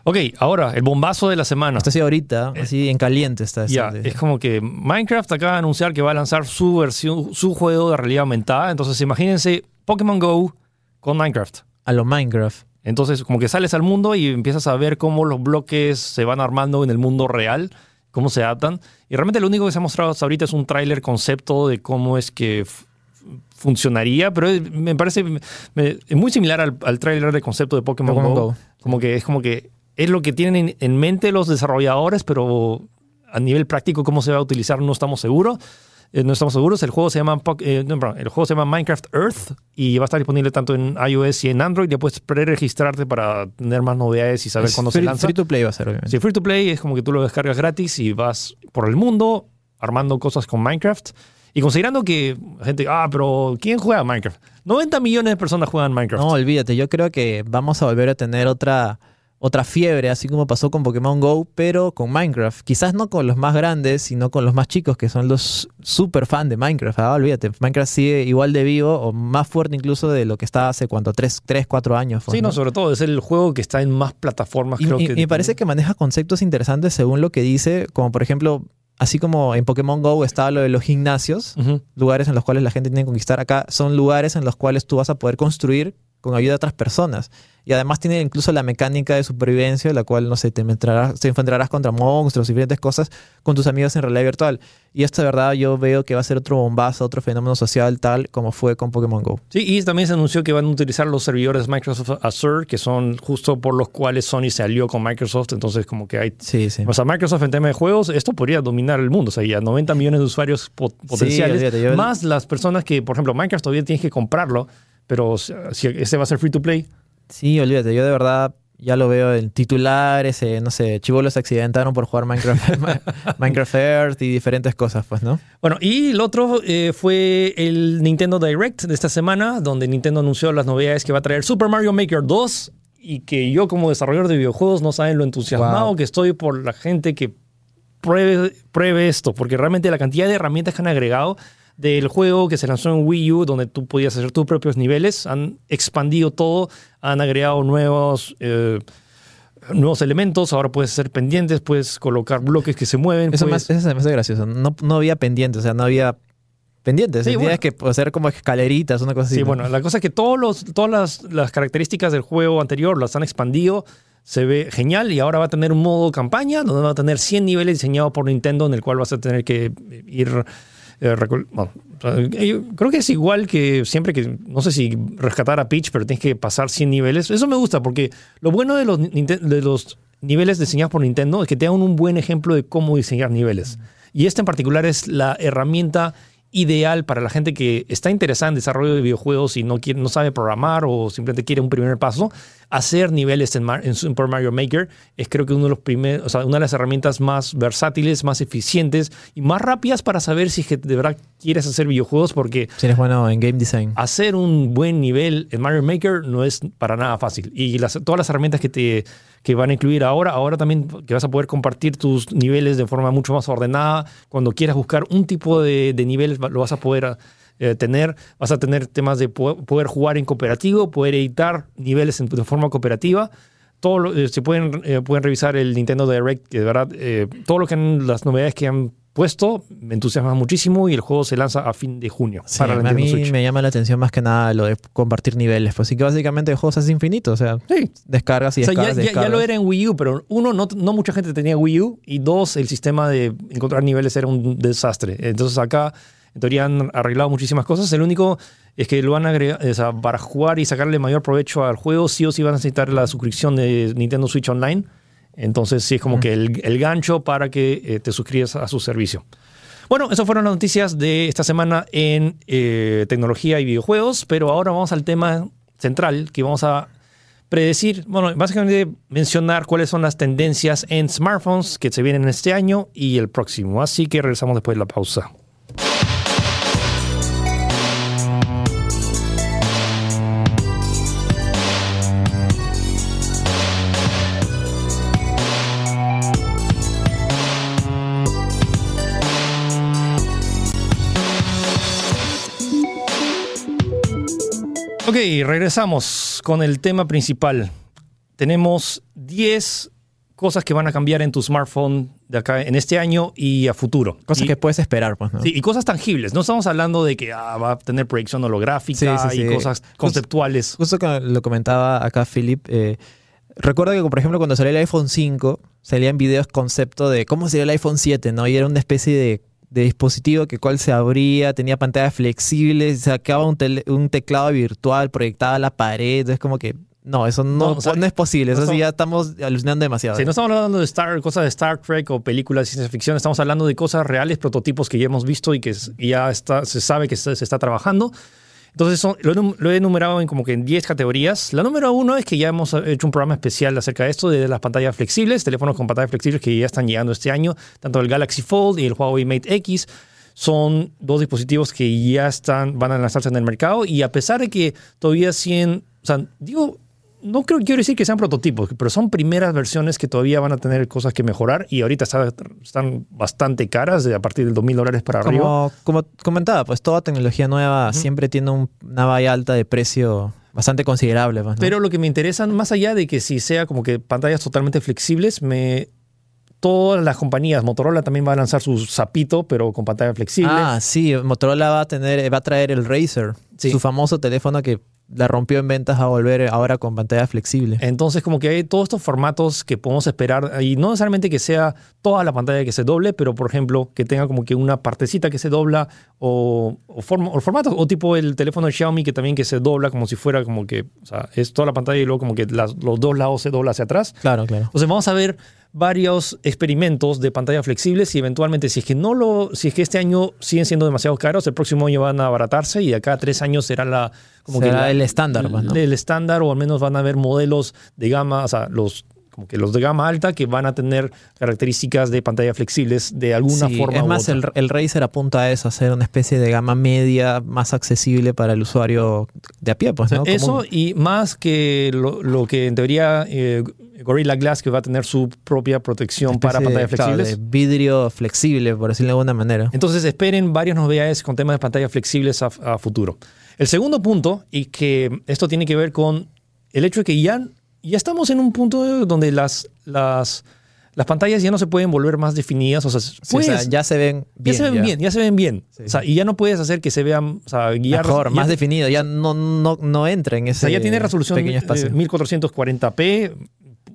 Ok, ahora, el bombazo de la semana. Esto sí ahorita, así en caliente está. Ya, es como que Minecraft acaba de anunciar que va a lanzar su versión, su juego de realidad aumentada. Entonces, imagínense Pokémon Go con Minecraft. A lo Minecraft. Entonces, como que sales al mundo y empiezas a ver cómo los bloques se van armando en el mundo real, cómo se adaptan. Y realmente lo único que se ha mostrado hasta ahorita es un tráiler concepto de cómo es que funcionaría, pero me parece me- muy similar al, al tráiler de concepto de Pokémon, Pokémon Go. Go. Como que es como que es lo que tienen en, en mente los desarrolladores, pero a nivel práctico cómo se va a utilizar no estamos seguros. Eh, no estamos seguros. El juego se llama eh, no, perdón, el juego se llama Minecraft Earth y va a estar disponible tanto en iOS y en Android. Ya puedes preregistrarte para tener más novedades y saber Es cuándo free, se lanza. free to play va a ser, obviamente. Si free to play es como que tú lo descargas gratis y vas por el mundo armando cosas con Minecraft. Y considerando que gente, ah, pero ¿quién juega Minecraft? 90 millones de personas juegan Minecraft. No, olvídate, yo creo que vamos a volver a tener otra, otra fiebre, así como pasó con Pokémon Go, pero con Minecraft. Quizás no con los más grandes, sino con los más chicos, que son los super fan de Minecraft. Ah, olvídate, Minecraft sigue igual de vivo o más fuerte incluso de lo que estaba hace cuánto, 3, 4 años. pues, sí, no, sobre todo es el juego que está en más plataformas, Y, creo y- que. y me parece que maneja conceptos interesantes según lo que dice, como por ejemplo, así como en Pokémon Go estaba lo de los gimnasios, lugares en los cuales la gente tiene que conquistar. Acá son lugares en los cuales tú vas a poder construir con ayuda de otras personas. Y además tiene incluso la mecánica de supervivencia, la cual, no sé, te enfrentarás, te enfrentarás contra monstruos y diferentes cosas con tus amigos en realidad virtual. Y esto, de verdad, yo veo que va a ser otro bombazo, otro fenómeno social tal como fue con Pokémon Go. Sí, y también se anunció que van a utilizar los servidores Microsoft Azure, que son justo por los cuales Sony se alió con Microsoft. Entonces, como que hay. Sí, sí. O sea, Microsoft en tema de juegos, esto podría dominar el mundo. O sea, ya 90 millones de usuarios po- potenciales. yo- más las personas que, por ejemplo, Minecraft todavía tienes que comprarlo, pero si este va a ser free to play. Sí, olvídate, yo de verdad ya lo veo en titulares, eh, no sé, chivolos se accidentaron por jugar Minecraft, [laughs] Minecraft Earth y diferentes cosas, pues, ¿no? Bueno, y el otro eh, fue el Nintendo Direct de esta semana, donde Nintendo anunció las novedades que va a traer Super Mario Maker 2 y que yo como desarrollador de videojuegos no saben lo entusiasmado Wow. que estoy por la gente que pruebe, pruebe esto, porque realmente la cantidad de herramientas que han agregado del juego que se lanzó en Wii U, donde tú podías hacer tus propios niveles, han expandido todo, han agregado nuevos... eh, nuevos elementos, ahora puedes hacer pendientes, puedes colocar bloques que se mueven. Eso, puedes- más, eso se me hace gracioso. No, no había pendientes, o sea, no había pendientes. Sí, Tienes bueno. que hacer como escaleritas, una cosa así. Sí, ¿no? bueno, la cosa es que todos los, todas las, las características del juego anterior las han expandido. Se ve genial y ahora va a tener un modo campaña donde va a tener 100 niveles diseñados por Nintendo en el cual vas a tener que ir... eh, bueno, yo creo que es igual que siempre que, no sé si rescatar a Peach, pero tienes que pasar 100 niveles. Eso me gusta porque lo bueno de los, de los niveles diseñados por Nintendo es que te dan un buen ejemplo de cómo diseñar niveles. Y esta en particular es la herramienta ideal para la gente que está interesada en desarrollo de videojuegos y no, quiere, no sabe programar o simplemente quiere un primer paso. Hacer niveles en, Mar- en Super Mario Maker es creo que uno de los primeros, o sea, una de las herramientas más versátiles, más eficientes y más rápidas para saber si de verdad quieres hacer videojuegos porque Si eres bueno en game design. hacer un buen nivel en Mario Maker no es para nada fácil. Y las, todas las herramientas que te que van a incluir ahora, ahora también que vas a poder compartir tus niveles de forma mucho más ordenada. Cuando quieras buscar un tipo de, de niveles, lo vas a poder eh, tener. Vas a tener temas de po- poder jugar en cooperativo, poder editar niveles en- de forma cooperativa. Todo lo- eh, se pueden, eh, pueden revisar el Nintendo Direct, que de verdad, eh, todo lo que han, las novedades que han puesto me entusiasma muchísimo y el juego se lanza a fin de junio Sí, para a mí Switch. me llama la atención más que nada lo de compartir niveles. Pues sí que básicamente el juego se hace infinito. O sea, Sí, descargas y O sea, ya, descargas. ya- ya descargas. lo era en Wii U, pero uno, no, no mucha gente tenía Wii U y dos, el sistema de encontrar niveles era un desastre. Entonces acá, en teoría, han arreglado muchísimas cosas. El único es que lo van a agregar, o sea, para jugar y sacarle mayor provecho al juego, sí o sí van a necesitar la suscripción de Nintendo Switch Online. Entonces sí es como que el, el gancho para que eh, te suscribas a su servicio. Bueno, esas fueron las noticias de esta semana en eh, tecnología y videojuegos, pero ahora vamos al tema central que vamos a predecir, bueno, básicamente mencionar cuáles son las tendencias en smartphones que se vienen este año y el próximo. Así que regresamos después de la pausa. Regresamos con el tema principal. Tenemos 10 cosas que van a cambiar en tu smartphone de acá en este año y a futuro. Cosas Y- que puedes esperar, pues, ¿no? Sí, y cosas tangibles. No estamos hablando de que ah, va a tener proyección holográfica Sí, sí, y sí. cosas conceptuales. Justo lo comentaba acá Philip, eh, recuerdo que, por ejemplo, cuando salió el iPhone 5, salían videos concepto de cómo sería el iPhone 7, ¿no? Y era una especie de, de dispositivo que cual se abría, tenía pantallas flexibles, sacaba un, tele- un teclado virtual, proyectaba a la pared, es como que... No, eso no, No, o sea, no es posible. Eso no sí ya estamos alucinando demasiado. Sí, no estamos hablando de Star, cosas de Star Trek o películas de ciencia ficción, estamos hablando de cosas reales, prototipos que ya hemos visto y que ya está, se sabe que se, se está trabajando. Entonces son- lo, lo he enumerado en como que en 10 categorías. La número uno es que ya hemos hecho un programa especial acerca de esto, de las pantallas flexibles, teléfonos con pantallas flexibles que ya están llegando este año, tanto el Galaxy Fold y el Huawei Mate X. Son dos dispositivos que ya están, van a lanzarse en el mercado y a pesar de que todavía siguen, o sea, digo, no creo quiero decir que sean prototipos, pero son primeras versiones que todavía van a tener cosas que mejorar y ahorita está- están bastante caras, de a partir de 2.000 dólares para arriba. Como, comentaba, pues toda tecnología nueva siempre tiene un- una valla alta de precio bastante considerable. pues, ¿no? Pero lo que me interesa, más allá de que si sea como que pantallas totalmente flexibles, me todas las compañías, Motorola también va a lanzar su zapito, pero con pantalla flexible. Ah, sí, Motorola va a tener, va a traer el Razer, Sí. su famoso teléfono que la rompió en ventas a volver ahora con pantalla flexible. Entonces, como que hay todos estos formatos que podemos esperar, y no necesariamente que sea toda la pantalla que se doble, pero por ejemplo, que tenga como que una partecita que se dobla, o, o, form- o formatos, o tipo el teléfono de Xiaomi que también que se dobla como si fuera como que, o sea, es toda la pantalla y luego como que las- los dos lados se dobla hacia atrás. Claro, claro. Entonces vamos a ver varios experimentos de pantallas flexibles y eventualmente si es que no lo, si es que este año siguen siendo demasiado caros, el próximo año van a abaratarse y de acá a tres años será la como que Será la- el estándar, pues, ¿no? el estándar o al menos van a haber modelos de gama, o sea, los como que los de gama alta que van a tener características de pantalla flexibles de alguna Sí, forma. es u más, otra. el, el Razer apunta a eso, a hacer una especie de gama media más accesible para el usuario de a pie, pues, ¿no? Eso Común. y más que lo, lo que en teoría eh, Gorilla Glass que va a tener su propia protección para de- pantallas claro, flexibles. de vidrio flexible, por decirlo de alguna manera. Entonces esperen varias novedades con temas de pantallas flexibles a, a futuro. El segundo punto, y que esto tiene que ver con el hecho de que ya ya estamos en un punto donde las, las, las pantallas ya no se pueden volver más definidas. O sea, Sí, o sea, puedes- ya se ven bien. ya se ven ya. bien, ya se ven bien. Sí. O sea, y ya no puedes hacer que se vean, o sea, guiar. Mejor, ya- más definido. Ya no, no, no entra en O ese sea, ya tiene resolución eh, espacio. 1440p.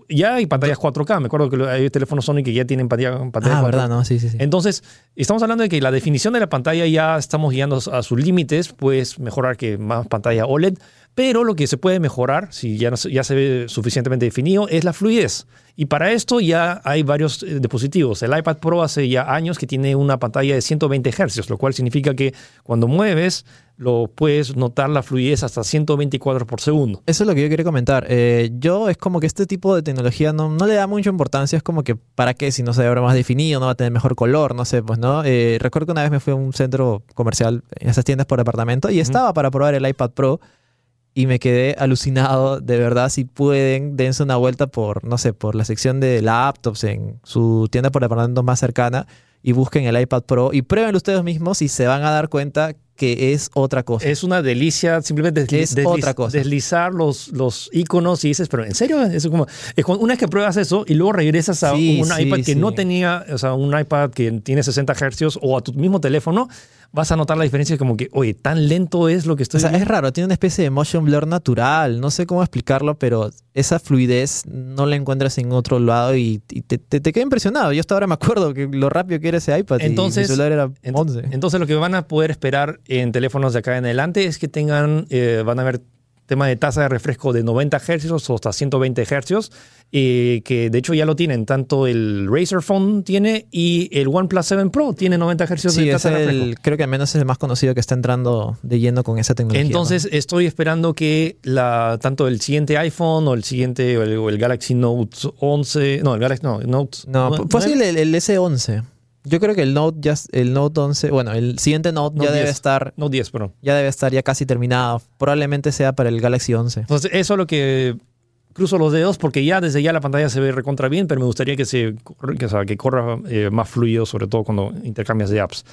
Ya hay pantallas 4K. Me acuerdo que hay teléfonos Sony que ya tienen pantalla, pantalla ah, 4K. verdad, no, sí, sí, sí. Entonces, estamos hablando de que la definición de la pantalla ya estamos guiando a sus límites. Puedes mejorar que más pantalla OLED, pero lo que se puede mejorar, si ya, no se- ya se ve suficientemente definido, es la fluidez. Y para esto ya hay varios eh, dispositivos. El iPad Pro hace ya años que tiene una pantalla de 120 Hz, lo cual significa que cuando mueves, lo puedes notar la fluidez hasta 120 cuadros por segundo. Eso es lo que yo quería comentar. Eh, yo es como que este tipo de tecnología no, no le da mucha importancia. Es como que, ¿para qué? Si no se ve ahora más definido, no va a tener mejor color, no sé, pues, ¿no? Eh, recuerdo que una vez me fui a un centro comercial, en esas tiendas por departamento, y estaba para probar el iPad Pro y me quedé alucinado. De verdad, si pueden, dense una vuelta por, no sé, por la sección de laptops en su tienda por departamento más cercana y busquen el iPad Pro y prueben ustedes mismos y se van a dar cuenta que es otra cosa. Es una delicia simplemente desli- Es desliz- otra cosa. deslizar los, los iconos y dices, pero ¿en serio? Es como, es cuando- una vez que pruebas eso y luego regresas a Sí, un sí, iPad que sí. no tenía, o sea, un iPad que tiene 60 Hz o a tu mismo teléfono, vas a notar la diferencia como que, oye, tan lento es lo que estoy O sea, es raro, tiene una especie de motion blur natural, no sé cómo explicarlo, pero esa fluidez no la encuentras en otro lado y, y te, te, te queda impresionado. Yo hasta ahora me acuerdo que lo rápido que era ese iPad Entonces- y mi celular era Ent- 11. Entonces lo que van a poder esperar en teléfonos de acá en adelante es que tengan, eh, van a ver tema de tasa de refresco de 90 Hz o hasta 120 Hz, eh, que de hecho ya lo tienen, tanto el Razer Phone tiene y el OnePlus 7 Pro tiene 90 Hz Sí, de tasa de refresco. el, creo que al menos es el más conocido que está entrando de lleno con esa tecnología. ¿no? Entonces estoy esperando que la, tanto el siguiente iPhone o el siguiente o el, o el Galaxy Note 11, no, el Galaxy no, Note No, el, el S11. Yo creo que el Note ya, el Note 11, bueno, el siguiente Note, Note ya debe 10. estar Note 10, perdón. ya debe estar ya casi terminado. Probablemente sea para el Galaxy 11. Entonces, eso es lo que cruzo los dedos porque ya desde ya la pantalla se ve recontra bien, pero me gustaría que se que, o sea, que corra eh, más fluido, sobre todo cuando intercambias de apps.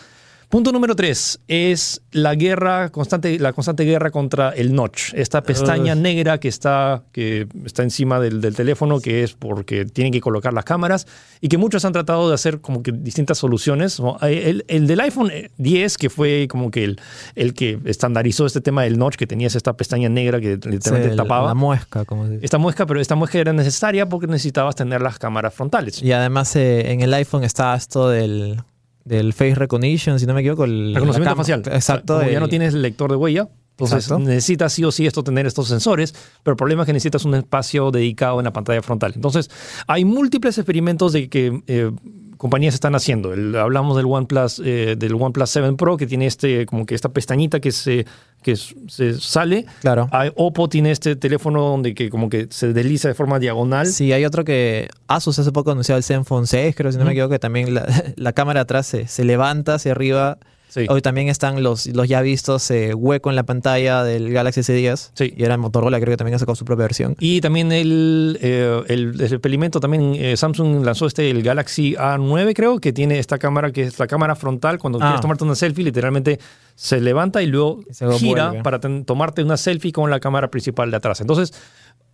Punto número tres es la guerra constante, la constante guerra contra el notch, esta pestaña Ugh. negra que está, que está encima del, del teléfono, que es porque tienen que colocar las cámaras y que muchos han tratado de hacer como que distintas soluciones. ¿no? El, el del iPhone 10, que fue como que el, el que estandarizó este tema del notch, que tenías esta pestaña negra que literalmente Sí, tapaba. La muesca, como se dice. Esta muesca, pero esta muesca era necesaria porque necesitabas tener las cámaras frontales. Y además eh, en el iPhone está esto del, del face recognition, si no me equivoco. El, Reconocimiento facial. Exacto. Como ya no tienes el lector de huella, entonces Exacto. necesitas sí o sí esto tener estos sensores, pero el problema es que necesitas un espacio dedicado en la pantalla frontal. Entonces, hay múltiples experimentos de que eh, compañías están haciendo. El- hablamos del OnePlus, eh, del OnePlus 7 Pro que tiene este, como que esta pestañita que se, que se sale. Claro. Hay- Oppo tiene este teléfono donde que como que se desliza de forma diagonal. Sí, hay otro que Asus hace poco anunció el Zenfone 6, creo, si no me equivoco, que también la, [laughs] la cámara atrás se, se levanta hacia arriba. Sí. Hoy también están los, los ya vistos eh, hueco en la pantalla del Galaxy S10. Sí. Y era Motorola, creo que también ha sacado su propia versión. Y también el, eh, el, el experimento, también eh, Samsung lanzó este, el Galaxy A9 creo, que tiene esta cámara que es la cámara frontal. Cuando Ah. quieres tomarte una selfie, literalmente se levanta y luego se gira vuelve. para tomarte una selfie con la cámara principal de atrás. Entonces,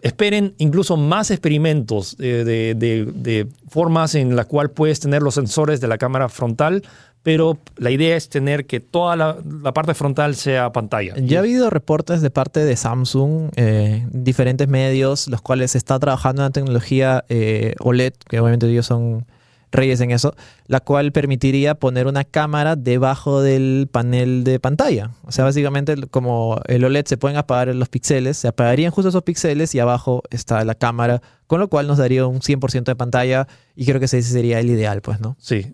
esperen incluso más experimentos de, de- de- de formas en la cual puedes tener los sensores de la cámara frontal, pero la idea es tener que toda la, la parte frontal sea pantalla. Ya ha habido reportes de parte de Samsung, eh, diferentes medios, los cuales está trabajando en la tecnología eh, OLED, que obviamente ellos son reyes en eso, la cual permitiría poner una cámara debajo del panel de pantalla. O sea, básicamente como el OLED se pueden apagar los píxeles, se apagarían justo esos píxeles y abajo está la cámara, con lo cual nos daría un 100% de pantalla y creo que ese sería el ideal, pues, ¿no? Sí.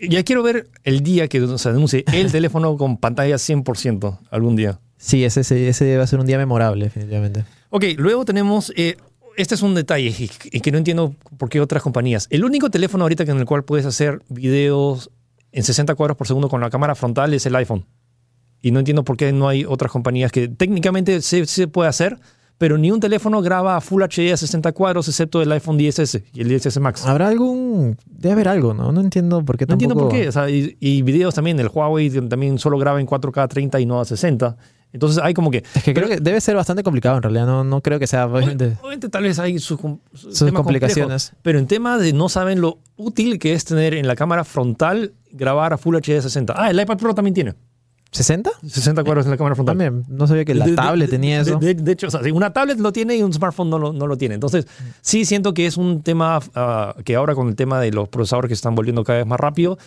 Ya quiero ver el día que se anuncie el [laughs] teléfono con pantalla 100% algún día. Sí, ese, ese, va a ser un día memorable, definitivamente. Ok, luego tenemos... eh, este es un detalle y, que no entiendo por qué otras compañías. El único teléfono ahorita en el cual puedes hacer videos en 60 cuadros por segundo con la cámara frontal es el iPhone. Y no entiendo por qué no hay otras compañías que técnicamente se, se puede hacer, pero ni un teléfono graba a Full HD a 60 cuadros excepto el iPhone 10S y el 10S Max. ¿Habrá algún... Debe haber algo, ¿no? No entiendo por qué No entiendo tampoco... por qué. O sea, y, y videos también. El Huawei también solo graba en 4K 30 y no a 60. Entonces hay como que... Es que creo que debe ser bastante complicado en realidad, no, no creo que sea... Obviamente, Obviamente tal vez hay sus, complicaciones. complejos, pero en tema de no saben lo útil que es tener en la cámara frontal grabar a Full HD 60. Ah, el iPad Pro también tiene. ¿60? 60 cuadros en la cámara frontal. También, no sabía que la De- tablet de- tenía eso. De, de hecho, o sea, sí, una tablet lo tiene y un smartphone no lo, no lo tiene. Entonces, sí siento que es un tema ah, que ahora con el tema de los procesadores que se están volviendo cada vez más rápido,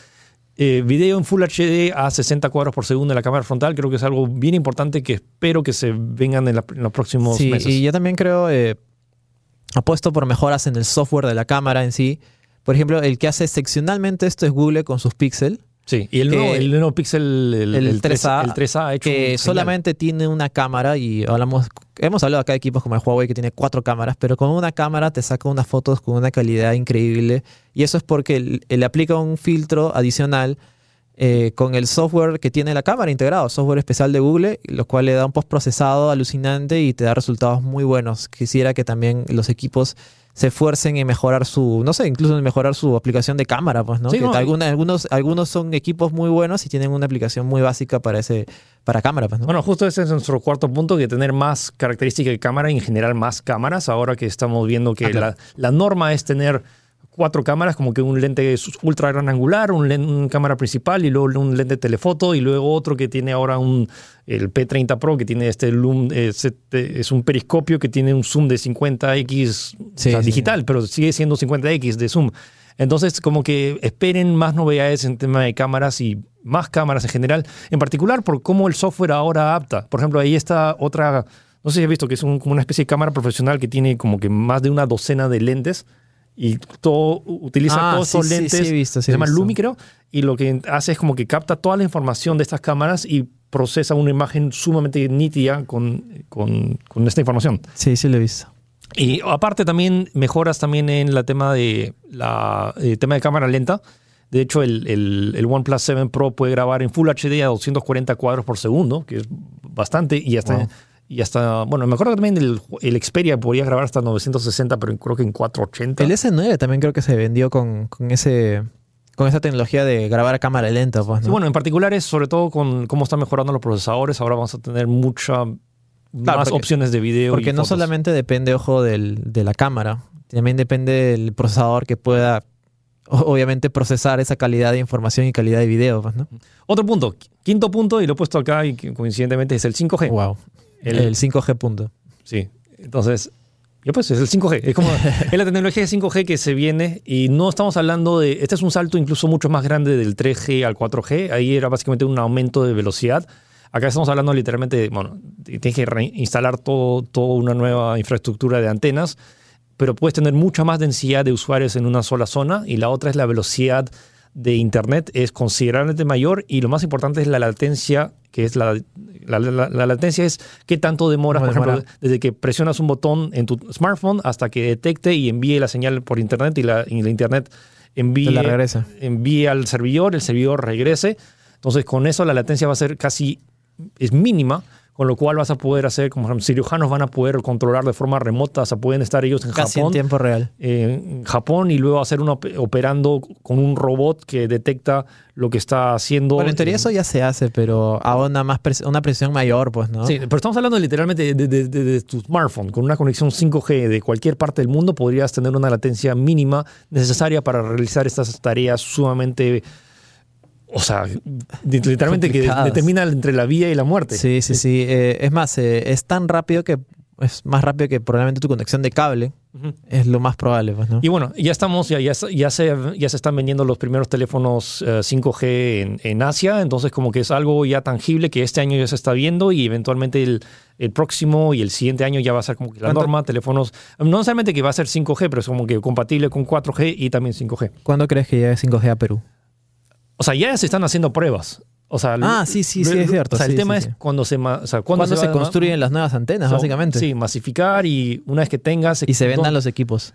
eh, video en Full HD a 60 cuadros por segundo en la cámara frontal, creo que es algo bien importante que espero que se vengan en, la- en los próximos Sí, meses. y yo también creo, eh, apuesto por mejoras en el software de la cámara en sí. Por ejemplo, el que hace seccionalmente esto es Google con sus Pixel, Sí, y el nuevo, el nuevo Pixel, el, el el 3A, el 3A ha hecho un que solamente tiene una cámara y hablamos, hemos hablado acá de equipos como el Huawei que tiene cuatro cámaras, pero con una cámara te saca unas fotos con una calidad increíble y eso es porque le aplica un filtro adicional eh, con el software que tiene la cámara integrado, software especial de Google, lo cual le da un postprocesado alucinante y te da resultados muy buenos. Quisiera que también los equipos se esfuercen en mejorar su, no sé, incluso en mejorar su aplicación de cámara, pues, ¿no? Sí, Que no, alguna- algunos, algunos son equipos muy buenos y tienen una aplicación muy básica para ese, para cámara, pues, ¿no? Bueno, justo ese es nuestro cuarto punto, que tener más características de cámara y en general más cámaras. Ahora que estamos viendo que Ah, claro. la, la norma es tener cuatro cámaras, como que un lente ultra gran angular, un len- una cámara principal y luego un lente telefoto y luego otro que tiene ahora un el P30 Pro que tiene este zoom, es, este- es un periscopio que tiene un zoom de 50x o Sí, sea, sí. digital, pero sigue siendo 50x de zoom. Entonces, como que esperen más novedades en tema de cámaras y más cámaras en general, en particular por cómo el software ahora adapta. Por ejemplo, ahí está otra, no sé si has visto, que es un- como una especie de cámara profesional que tiene como que más de una docena de lentes y todo utiliza Ah, todos sí, estos sí, lentes. sí he visto, sí se llama visto. Lumi, creo, y lo que hace es como que capta toda la información de estas cámaras y procesa una imagen sumamente nítida con, con, con esta información. Sí, sí lo he visto. Y aparte también mejoras también en la tema de la eh, tema de cámara lenta. De hecho, el, el, el OnePlus 7 Pro puede grabar en Full HD a 240 cuadros por segundo, que es bastante, y hasta, Wow. Y hasta bueno, me acuerdo también del el Xperia podía grabar hasta 960, pero creo que en 480. El S9 también creo que se vendió con, con ese con esa tecnología de grabar a cámara lenta, pues, ¿no? Sí, bueno, en particular es sobre todo con cómo están mejorando los procesadores. Ahora vamos a tener mucha más porque- opciones de video. Porque y no fotos. solamente depende, ojo, del, de la cámara, también depende del procesador que pueda, obviamente, procesar esa calidad de información y calidad de video, pues, ¿no? Otro punto, quinto punto, y lo he puesto acá y coincidentemente es el 5G. Wow. El- El, 5G punto. Sí, entonces, ya pues es el 5G. Es como es la tecnología de 5G que se viene y no estamos hablando de, este es un salto incluso mucho más grande del 3G al 4G. Ahí era básicamente un aumento de velocidad. Acá estamos hablando literalmente, de, bueno, tienes que reinstalar todo, toda una nueva infraestructura de antenas, pero puedes tener mucha más densidad de usuarios en una sola zona y la otra es la velocidad de Internet es considerablemente mayor y lo más importante es la latencia, que es la, la, la- la latencia es qué tanto demoras, ¿Cómo por ejemplo, demora? desde que presionas un botón en tu smartphone hasta que detecte y envíe la señal por Internet y la, y Internet envíe, la regresa. envíe al servidor, el servidor regrese. Entonces con eso la latencia va a ser casi, es mínima, con lo cual vas a poder hacer, como cirujanos van a poder controlar de forma remota, o sea, pueden estar ellos en Casi Japón en tiempo real. eh, en Japón y luego hacer uno op- operando con un robot que detecta lo que está haciendo. Bueno, en teoría Eh, eso ya se hace, pero a una, más pres- una precisión mayor, pues, ¿no? Sí, pero estamos hablando literalmente de, de- de- de tu smartphone. Con una conexión 5G de cualquier parte del mundo podrías tener una latencia mínima necesaria para realizar estas tareas sumamente... O sea, literalmente que determina entre la vida y la muerte. Sí, sí, sí. Eh, es más, eh, es tan rápido que es más rápido que probablemente tu conexión de cable. Es lo más probable, pues, ¿no? Y bueno, ya estamos, ya, ya, ya, se, ya se están vendiendo los primeros teléfonos eh, 5G en, en Asia, entonces como que es algo ya tangible que este año ya se está viendo y eventualmente el, el próximo y el siguiente año ya va a ser como que la ¿Cuánto? norma, teléfonos, no necesariamente que va a ser 5G, pero es como que compatible con 4G y también 5G. ¿Cuándo crees que llegue 5G a Perú? O sea, ya se están haciendo pruebas. O sea, Ah, sí, sí, sí, es cierto, O sea, el sí, tema sí, es sí. cuando se, ma- o sea, cuando ¿Cuándo se, construyen las nuevas antenas, o sea, básicamente? Sí, masificar y una vez que tengas... Y se vendan los equipos.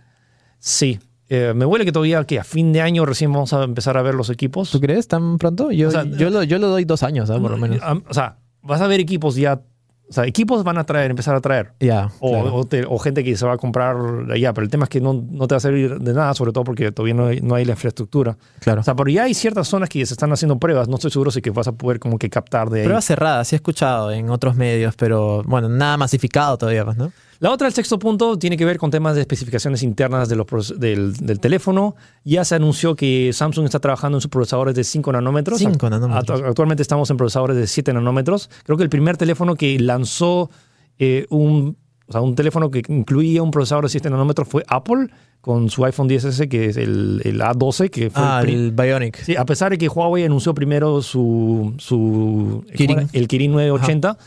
Sí. Eh, me huele que todavía que a fin de año recién vamos a empezar a ver los equipos. ¿Tú crees tan pronto? Yo, O sea, yo, lo, yo lo doy dos años, ¿ah? por lo menos. O sea, vas a ver equipos ya O sea, equipos van a traer, empezar a traer. Ya. O, claro. o te- o gente que se va a comprar allá, pero el tema es que no, no te va a servir de nada, sobre todo porque todavía no hay, no hay la infraestructura. claro. O sea, pero ya hay ciertas zonas que se están haciendo pruebas, no estoy seguro si que vas a poder como que captar de ahí. Pruebas cerradas, sí he escuchado en otros medios, pero bueno, nada masificado todavía, pues, ¿no? La otra, el sexto punto, tiene que ver con temas de especificaciones internas de los, del, del teléfono. Ya se anunció que Samsung está trabajando en sus procesadores de 5 nanómetros. 5 nanómetros. Act- Actualmente estamos en procesadores de 7 nanómetros. Creo que el primer teléfono que lanzó eh, un, o sea, un teléfono que incluía un procesador de 7 nanómetros fue Apple con su iPhone 10S, que es el, el A12, que fue Ah, el, Bionic. Sí, a pesar de que Huawei anunció primero su, su Kirin. el Kirin 980,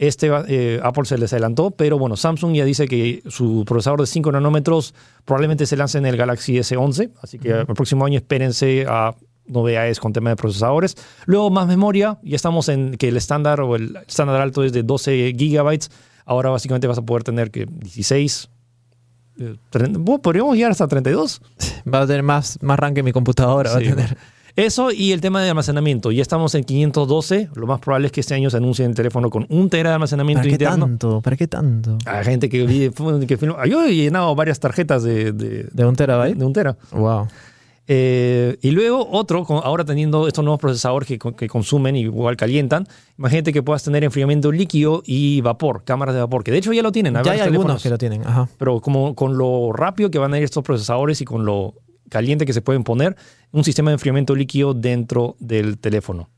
este eh, Apple se les adelantó, pero bueno, Samsung ya dice que su procesador de 5 nanómetros probablemente se lance en el Galaxy S11, así que el próximo año espérense a novedades con tema de procesadores. Luego más memoria, ya estamos en que el estándar o el estándar alto es de 12 gigabytes, ahora básicamente vas a poder tener que 16, eh, 30, bueno, podríamos llegar hasta 32. Va a tener más, más RAM que mi computadora. va a tener. Eso y el tema de almacenamiento. Ya estamos en 512. Lo más probable es que este año se anuncie el teléfono con un tera de almacenamiento ¿Para qué tanto? ¿Para qué tanto? Hay gente que, que filma- Yo he llenado varias tarjetas de, de, ¿De un terabyte? de un tera. Wow. Eh, y luego otro, ahora teniendo estos nuevos procesadores que, con- que consumen y igual calientan, imagínate que puedas tener enfriamiento líquido y vapor, cámaras de vapor, que de hecho ya lo tienen. Ya hay algunos que lo tienen. Ajá. pero como con lo rápido que van a ir estos procesadores y con lo caliente que se pueden poner, un sistema de enfriamiento líquido dentro del teléfono.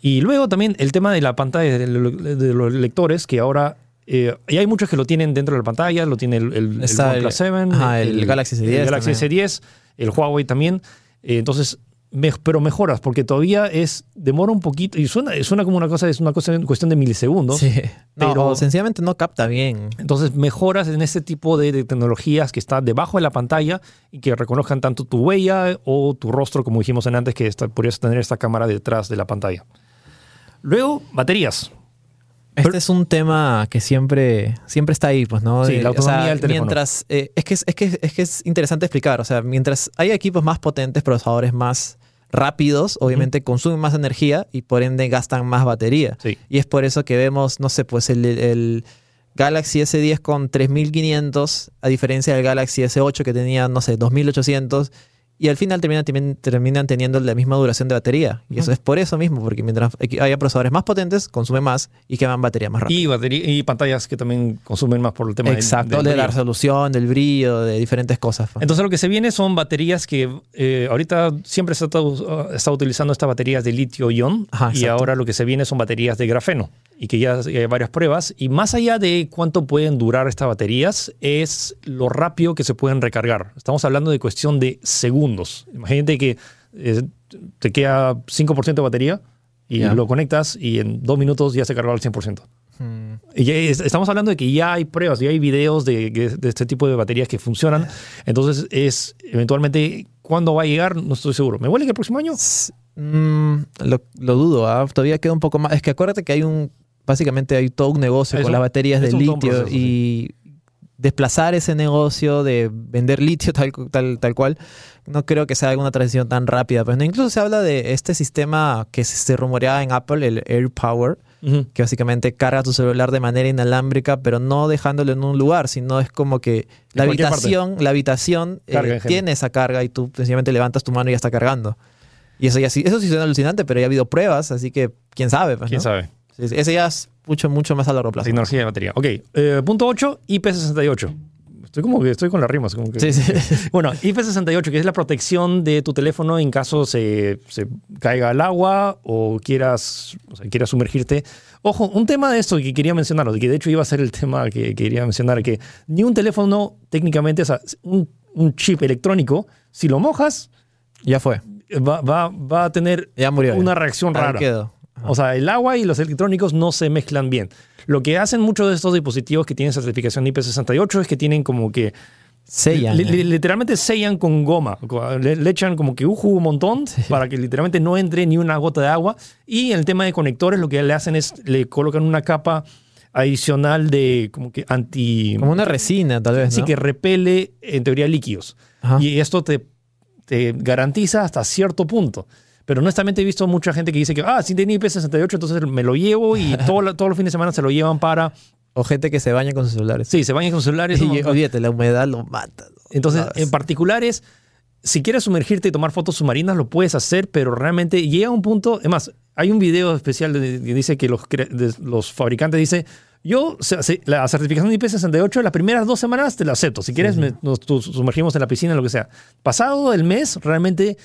Y luego también el tema de la pantalla de, lo- de los lectores, que ahora eh, y hay muchos que lo tienen dentro de la pantalla, lo tiene el, el, el OnePlus 7, ajá, el Galaxy S10 el Galaxy también. S10, el Huawei también. Eh, entonces, me- pero mejoras, porque todavía es demora un poquito, y suena, suena como una cosa, es una cosa, cuestión de milisegundos. Sí. Pero- sencillamente no capta bien. Entonces mejoras en este tipo de, de tecnologías que está debajo de la pantalla y que reconozcan tanto tu huella o tu rostro, como dijimos en antes, que esta- podrías tener esta cámara detrás de la pantalla. Luego, baterías. Este es un tema que siempre, siempre está ahí, pues, ¿no? Sí, la Eh, o sea, autonomía del teléfono. Mientras, eh, es, que es, es que es que es interesante explicar, o sea, mientras hay equipos más potentes, procesadores más rápidos, obviamente consumen más energía y por ende gastan más batería. Sí. Y es por eso que vemos, no sé, pues el, el Galaxy S10 con 3500, a diferencia del Galaxy S8 que tenía, no sé, 2800. Y al final terminan, termin- terminan teniendo la misma duración de batería. Y eso es por eso mismo, porque mientras haya procesadores más potentes, consume más y queman batería más rápido. Y, batería, y pantallas que también consumen más por el tema Exacto, del de la resolución, del brillo, de diferentes cosas. pues. Entonces lo que se viene son baterías que eh, ahorita siempre se está, está utilizando estas baterías de litio-ion y ahora lo que se viene son baterías de grafeno y que ya hay varias pruebas y más allá de cuánto pueden durar estas baterías es lo rápido que se pueden recargar. Estamos hablando de cuestión de segundos. Imagínate que eh, te queda 5% de batería y lo conectas y en dos minutos ya se cargó al 100%. Mm. Y ya es- estamos hablando de que ya hay pruebas, ya hay videos de, de este tipo de baterías que funcionan. Entonces, es eventualmente, ¿cuándo va a llegar? No estoy seguro. ¿Me huele que el próximo año? Mm, lo, lo dudo, ¿ah? todavía queda un poco más. Es que acuérdate que hay un. Básicamente hay todo un negocio Es con un- las baterías de litio proceso, y desplazar ese negocio de vender litio tal, tal, tal cual, no creo que sea alguna transición tan rápida. Pues, ¿no? Incluso se habla de este sistema que se se rumoreaba en Apple, el Air Power, que básicamente carga tu celular de manera inalámbrica, pero no dejándolo en un lugar, sino es como que la parte. habitación, la habitación eh, general. tiene esa carga y tú sencillamente levantas tu mano y ya está cargando. Y eso ya sí, eso sí suena alucinante, pero ya ha habido pruebas, así que quién sabe. pues, ¿Quién ¿no? sabe? Sí, sí, ese ya es mucho, mucho más a largo La plazo. tecnología de batería. Ok, eh, punto 8, IP68. Estoy como que estoy con las rimas. Como que... Sí, sí. [laughs] Bueno, IP68, que es la protección de tu teléfono en caso se, se caiga al agua o quieras, o sea, quieras sumergirte. Ojo, un tema de esto que quería mencionarlo, que de hecho iba a ser el tema que quería mencionar, que ni un teléfono técnicamente, o sea, un, un chip electrónico, si lo mojas, ya fue. va, va, va a tener Ya murió. una reacción rara. quedó. Ajá. O sea, el agua y los electrónicos no se mezclan bien. Lo que hacen muchos de estos dispositivos que tienen certificación IP68 es que tienen como que Sellan. Li- li- literalmente sellan con goma. Le, le echan como que uju un montón para que literalmente no entre ni una gota de agua. Y el tema de conectores, lo que le hacen es le colocan una capa adicional de como que anti. Como una resina, tal vez. Sí, ¿no? que repele en teoría líquidos. Ajá. Y esto te, te garantiza hasta cierto punto. Pero honestamente he visto mucha gente que dice que, ah, sí tenía IP68, entonces me lo llevo y [laughs] todo la- todos los fines de semana se lo llevan para... O gente que se baña con sus celulares. Sí, se bañan con celulares. Y olvídate, la humedad lo mata. Entonces, en particular es, si quieres sumergirte y tomar fotos submarinas, lo puedes hacer, pero realmente llega un punto, es más, hay un video especial que dice que los, de- los fabricantes dicen, yo, la certificación de IP68, las primeras dos semanas te la acepto. Si quieres, me- nos sumergimos en la piscina, lo que sea. Pasado el mes, realmente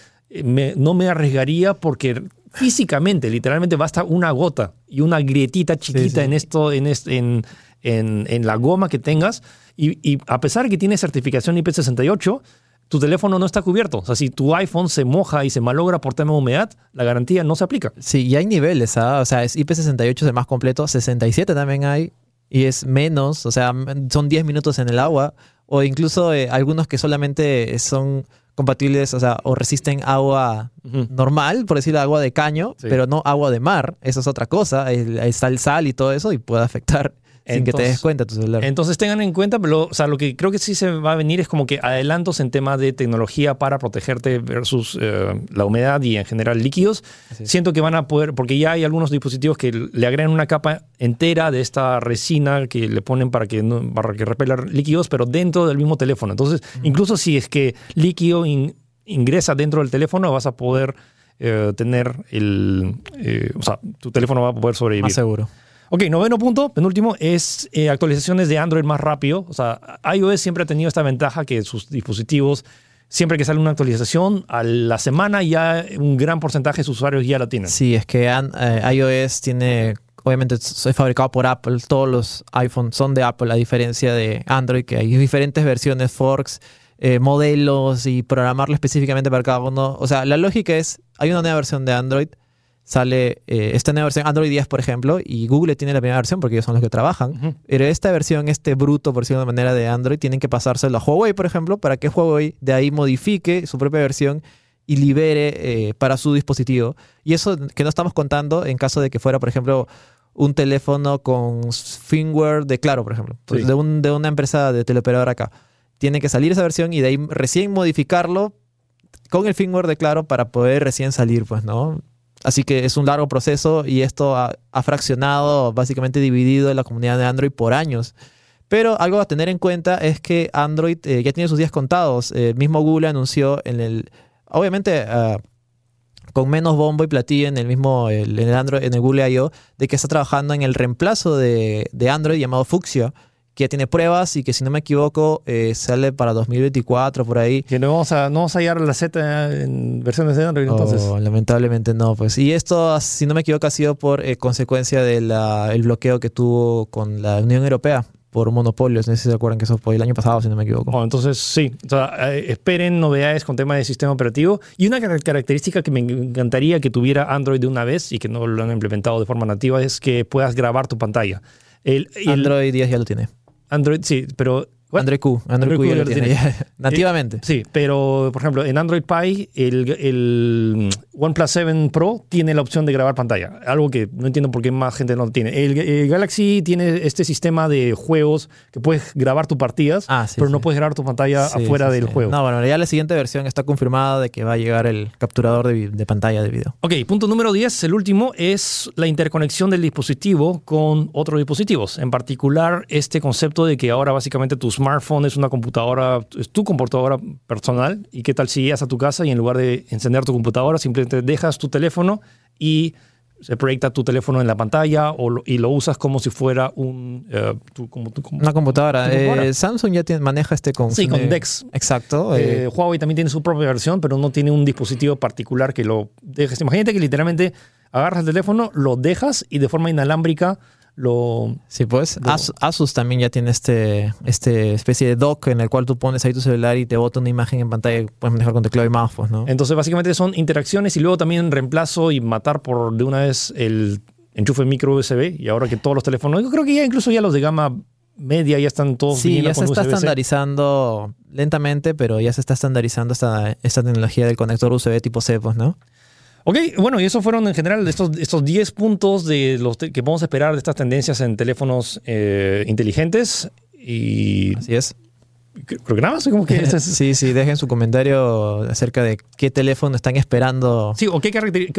me- no me arriesgaría porque físicamente, literalmente, basta una gota y una grietita chiquita sí. en esto, en, est- en, en, en la goma que tengas. Y, y a pesar de que tiene certificación IP68, tu teléfono no está cubierto. O sea, si tu iPhone se moja y se malogra por tema de humedad, la garantía no se aplica. Sí, y hay niveles, ¿ah? O sea, es IP68 es el más completo, 67 también hay, y es menos, o sea, son 10 minutos en el agua, o incluso eh, algunos que solamente son compatibles, o sea, o resisten agua normal, por decir agua de caño, Sí. pero no agua de mar, eso es otra cosa, está el sal y todo eso, y puede afectar sin que te Entonces- des cuenta tu celular. Entonces tengan en cuenta, pero, o sea, lo que creo que sí se va a venir es como que adelantos en tema de tecnología para protegerte versus eh, la humedad y en general líquidos. Siento que van a poder, porque ya hay algunos dispositivos que le agregan una capa entera de esta resina que le ponen para que, no, para que repela líquidos, pero dentro del mismo teléfono. Entonces, incluso si es que líquido in- ingresa dentro del teléfono, vas a poder eh, tener el, eh, o sea, tu teléfono va a poder sobrevivir. Más seguro. Ok, noveno punto, penúltimo, es eh, actualizaciones de Android más rápido. O sea, iOS siempre ha tenido esta ventaja que sus dispositivos, siempre que sale una actualización, a la semana ya un gran porcentaje de sus usuarios ya la tienen. Sí, es que eh, iOS tiene, obviamente es fabricado por Apple, todos los iPhones son de Apple, a diferencia de Android, que hay diferentes versiones, forks, eh, modelos y programarlo específicamente para cada uno. O sea, la lógica es, hay una nueva versión de Android, sale eh, esta nueva versión, Android 10, por ejemplo, y Google tiene la primera versión porque ellos son los que trabajan. Ujú. Pero esta versión, este bruto, por decirlo de manera, de Android, tienen que pasárselo a Huawei, por ejemplo, para que Huawei de ahí modifique su propia versión y libere eh, para su dispositivo. Y eso que no estamos contando en caso de que fuera, por ejemplo, un teléfono con firmware de Claro, por ejemplo, pues Sí. de, un- de una empresa de teleoperador acá. Tiene que salir esa versión y de ahí recién modificarlo con el firmware de Claro para poder recién salir, pues, ¿no? Así que es un largo proceso y esto ha, fraccionado, básicamente dividido la comunidad de Android por años. Pero algo a tener en cuenta es que Android eh, ya tiene sus días contados. El mismo Google anunció en el, obviamente ah, con menos bombo y platillo en el mismo, el- en el Android, en el Google I.O., de que está trabajando en el reemplazo de, de Android llamado Fuchsia, que ya tiene pruebas y que si no me equivoco eh, sale para 2024 por ahí. Que no vamos a, no vamos a hallar la Z en versiones de Android, entonces. Oh, lamentablemente no, pues. Y esto, si no me equivoco, ha sido por eh, consecuencia del bloqueo que tuvo con la Unión Europea por monopolios. No sé si se acuerdan que eso fue el año pasado, si no me equivoco. Oh, entonces, sí, o sea, eh, esperen novedades con tema de sistema operativo. Y una car- característica que me encantaría que tuviera Android de una vez y que no lo han implementado de forma nativa es que puedas grabar tu pantalla. El, el- Android 10 ya lo tiene. Android, sí, pero... ¿what? Android Q. Android, Q ya lo tiene. ya, [laughs] nativamente. Sí, pero por ejemplo, en Android Pie, el, el OnePlus 7 Pro tiene la opción de grabar pantalla. Algo que no entiendo por qué más gente no tiene. El, el Galaxy tiene este sistema de juegos que puedes grabar tus partidas, Ah, sí, pero no puedes grabar tu pantalla Sí, afuera del juego. No, bueno, ya la siguiente versión está confirmada de que va a llegar el capturador de, de pantalla de video. Ok, punto número 10, el último, es la interconexión del dispositivo con otros dispositivos. En particular, este concepto de que ahora básicamente tu smartphone es una computadora, es tu computadora personal. ¿Y qué tal si llegas a tu casa y en lugar de encender tu computadora, simplemente dejas tu teléfono y se proyecta tu teléfono en la pantalla o lo- y lo usas como si fuera un... eh, tu- como tu- como- Una computadora. Eh, Samsung ya tiene- maneja este con... Sí, con eh, Dex. Exacto. Eh, Huawei también tiene su propia versión, pero no tiene un dispositivo particular que lo dejes. Imagínate que literalmente agarras el teléfono, lo dejas y de forma inalámbrica lo... Sí, pues Lo- Asus, Asus también ya tiene este, este especie de dock en el cual tú pones ahí tu celular y te bota una imagen en pantalla y puedes manejar con teclado y mouse, pues, ¿no? Entonces básicamente son interacciones y luego también reemplazo y matar por de una vez el enchufe micro USB y ahora que todos los teléfonos, yo creo que ya incluso ya los de gama media ya están todos Sí, ya se está estandarizando lentamente, pero ya se está estandarizando esta, esta tecnología del conector USB tipo C, pues, ¿no? Ok, bueno, y esos fueron en general estos, estos 10 puntos de los que podemos esperar de estas tendencias en teléfonos eh, inteligentes. Y Así es. Más. Como que [laughs] es- Sí, sí, dejen su comentario acerca de qué teléfono están esperando. Sí, o qué,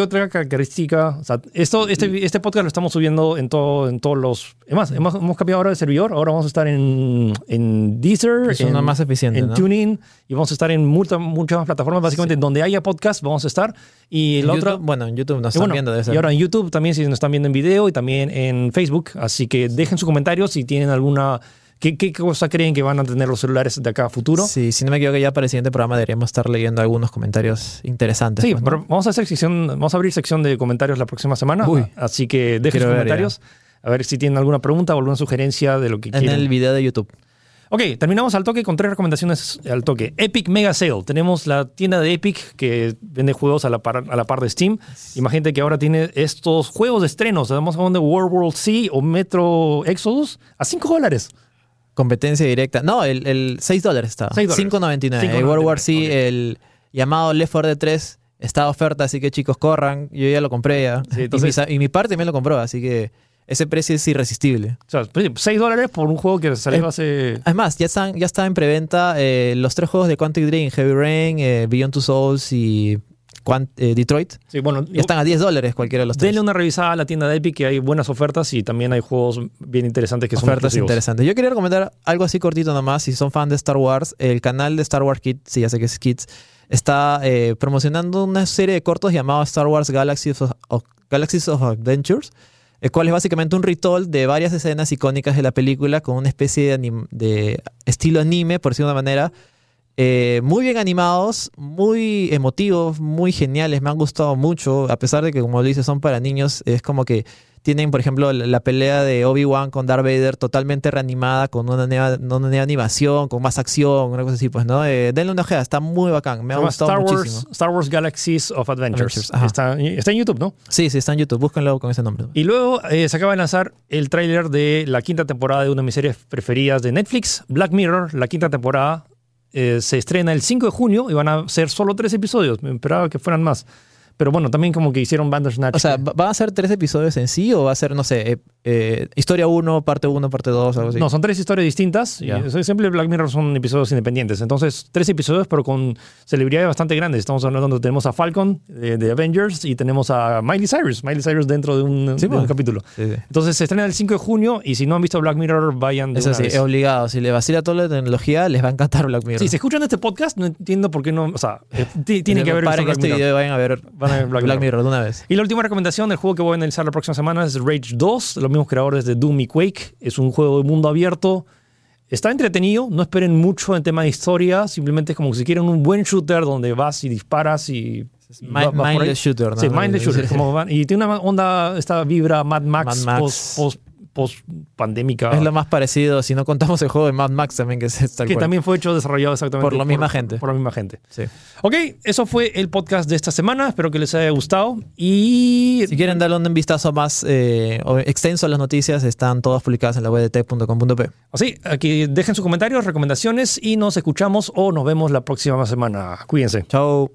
otra característica. O sea, esto, este, este podcast lo estamos subiendo en, todo, en todos los. Es más, hemos, hemos cambiado ahora de servidor. Ahora vamos a estar en, en Deezer, Es en, una más eficiente, en ¿no? TuneIn y vamos a estar en multa- muchas más plataformas. Básicamente, donde haya podcast, vamos a estar. Y la otra. Bueno, en YouTube nos están bueno, viendo, debe ser. y ahora en YouTube también, si nos están viendo en video y también en Facebook. Así que dejen sus comentarios si tienen alguna. ¿Qué, qué cosa creen que van a tener los celulares de acá a futuro? Sí, si no me equivoco, ya para el siguiente programa deberíamos estar leyendo algunos comentarios interesantes. Sí, pues, ¿no? pero vamos a hacer sección, vamos a abrir sección de comentarios la próxima semana. Uy. Así que dejen sus comentarios. A ver si tienen alguna pregunta o alguna sugerencia de lo que en quieren. el video de YouTube. Ok, terminamos al toque con tres recomendaciones al toque. Epic Mega Sale. Tenemos la tienda de Epic que vende juegos a la par, a la par de Steam. Imagínate que ahora tiene estos juegos de estrenos. Estamos hablando de World War C o Metro Exodus a 5 dólares. Competencia directa. No, el, el 6 dólares estaba. 6 dólares. 5.99. El World War C, 5.99, ok. el llamado Left 4 Dead 3 está oferta, así que chicos, corran. Yo ya lo compré ya. Sí, y, mi, y mi parte me lo compró, así que ese precio es irresistible. O sea, 6 dólares por un juego que salió Eh, hace... Además, ya están, ya está en preventa eh, los tres juegos de Quantic Dream, Heavy Rain, eh, Beyond Two Souls y Quant- eh, Detroit. Sí, bueno, Ya están a 10 dólares cualquiera de los tres. denle una revisada a la tienda de Epic que hay buenas ofertas y también hay juegos bien interesantes que son ofertas interesantes. Yo quería recomendar algo así cortito nomás, si son fan de Star Wars, el canal de Star Wars Kids, sí, ya sé que es Kids, está eh, promocionando una serie de cortos llamado Star Wars Galaxies of, of- Galaxies of Adventures, el cual es básicamente un ritual de varias escenas icónicas de la película con una especie de, anim- de estilo anime, por decirlo de una manera. Eh, muy bien animados, muy emotivos, muy geniales, me han gustado mucho, a pesar de que, como dices, son para niños, es como que tienen, por ejemplo, la, la pelea de Obi-Wan con Darth Vader totalmente reanimada, con una nueva, una nueva animación, con más acción, una cosa así, pues, ¿no? Eh, denle una ojeada, está muy bacán, me ha gustado Star muchísimo. Wars, Star Wars Galaxies of Adventures. Está, está en YouTube, ¿no? Sí, sí, está en YouTube, búsquenlo con ese nombre. Y luego eh, se acaba de lanzar el tráiler de la quinta temporada de una de mis series preferidas de Netflix, Black Mirror. La quinta temporada eh, se estrena el 5 de junio y van a ser solo tres episodios. Me esperaba que fueran más. Pero bueno, también como que hicieron Bandersnatch. O sea, ¿va- ¿van a ser tres episodios en sí o va a ser, no sé, eh, eh, historia 1, parte 1, parte 2, algo así? No, son tres historias distintas. Ya. Y siempre Black Mirror son episodios independientes. Entonces, tres episodios, pero con celebridades bastante grandes. Estamos hablando, tenemos a Falcon de, de Avengers y tenemos a Miley Cyrus. Miley Cyrus dentro de un, Sí, de un capítulo. Sí, sí. Entonces, se estrena el 5 de junio y si no han visto Black Mirror, vayan de Eso una sí, vez. es obligado. Si le vacila toda la tecnología, les va a encantar Black Mirror. Si escuchan este podcast, no entiendo por qué no. O sea, eh, [laughs] ti- tienen que haber visto Black este Mirror. video vayan a ver Van a ver Black Black, Mirror. Mirror de una vez. Y la última recomendación del juego que voy a analizar la próxima semana es Rage 2, los mismos creadores de Doom y Quake. Es un juego de mundo abierto. Está entretenido, no esperen mucho en tema de historia, simplemente es como si quieren un buen shooter donde vas y disparas y... va- ahí. mindless shooter, ¿no? Sí, mindless shooter. como van- y tiene una onda, esta vibra Mad Max, Mad Max. post, post, post pandémica. Es lo más parecido, si no contamos el juego de Mad Max también, que es tal que cual. también fue hecho, desarrollado exactamente Por la misma gente. Por la misma gente. Sí. Ok, eso fue el podcast de esta semana. Espero que les haya gustado. Y Si quieren darle un vistazo más eh, extenso a las noticias, están todas publicadas en la web de tech.com.p. así, aquí dejen sus comentarios, recomendaciones y nos escuchamos o nos vemos la próxima semana. Cuídense. Chao.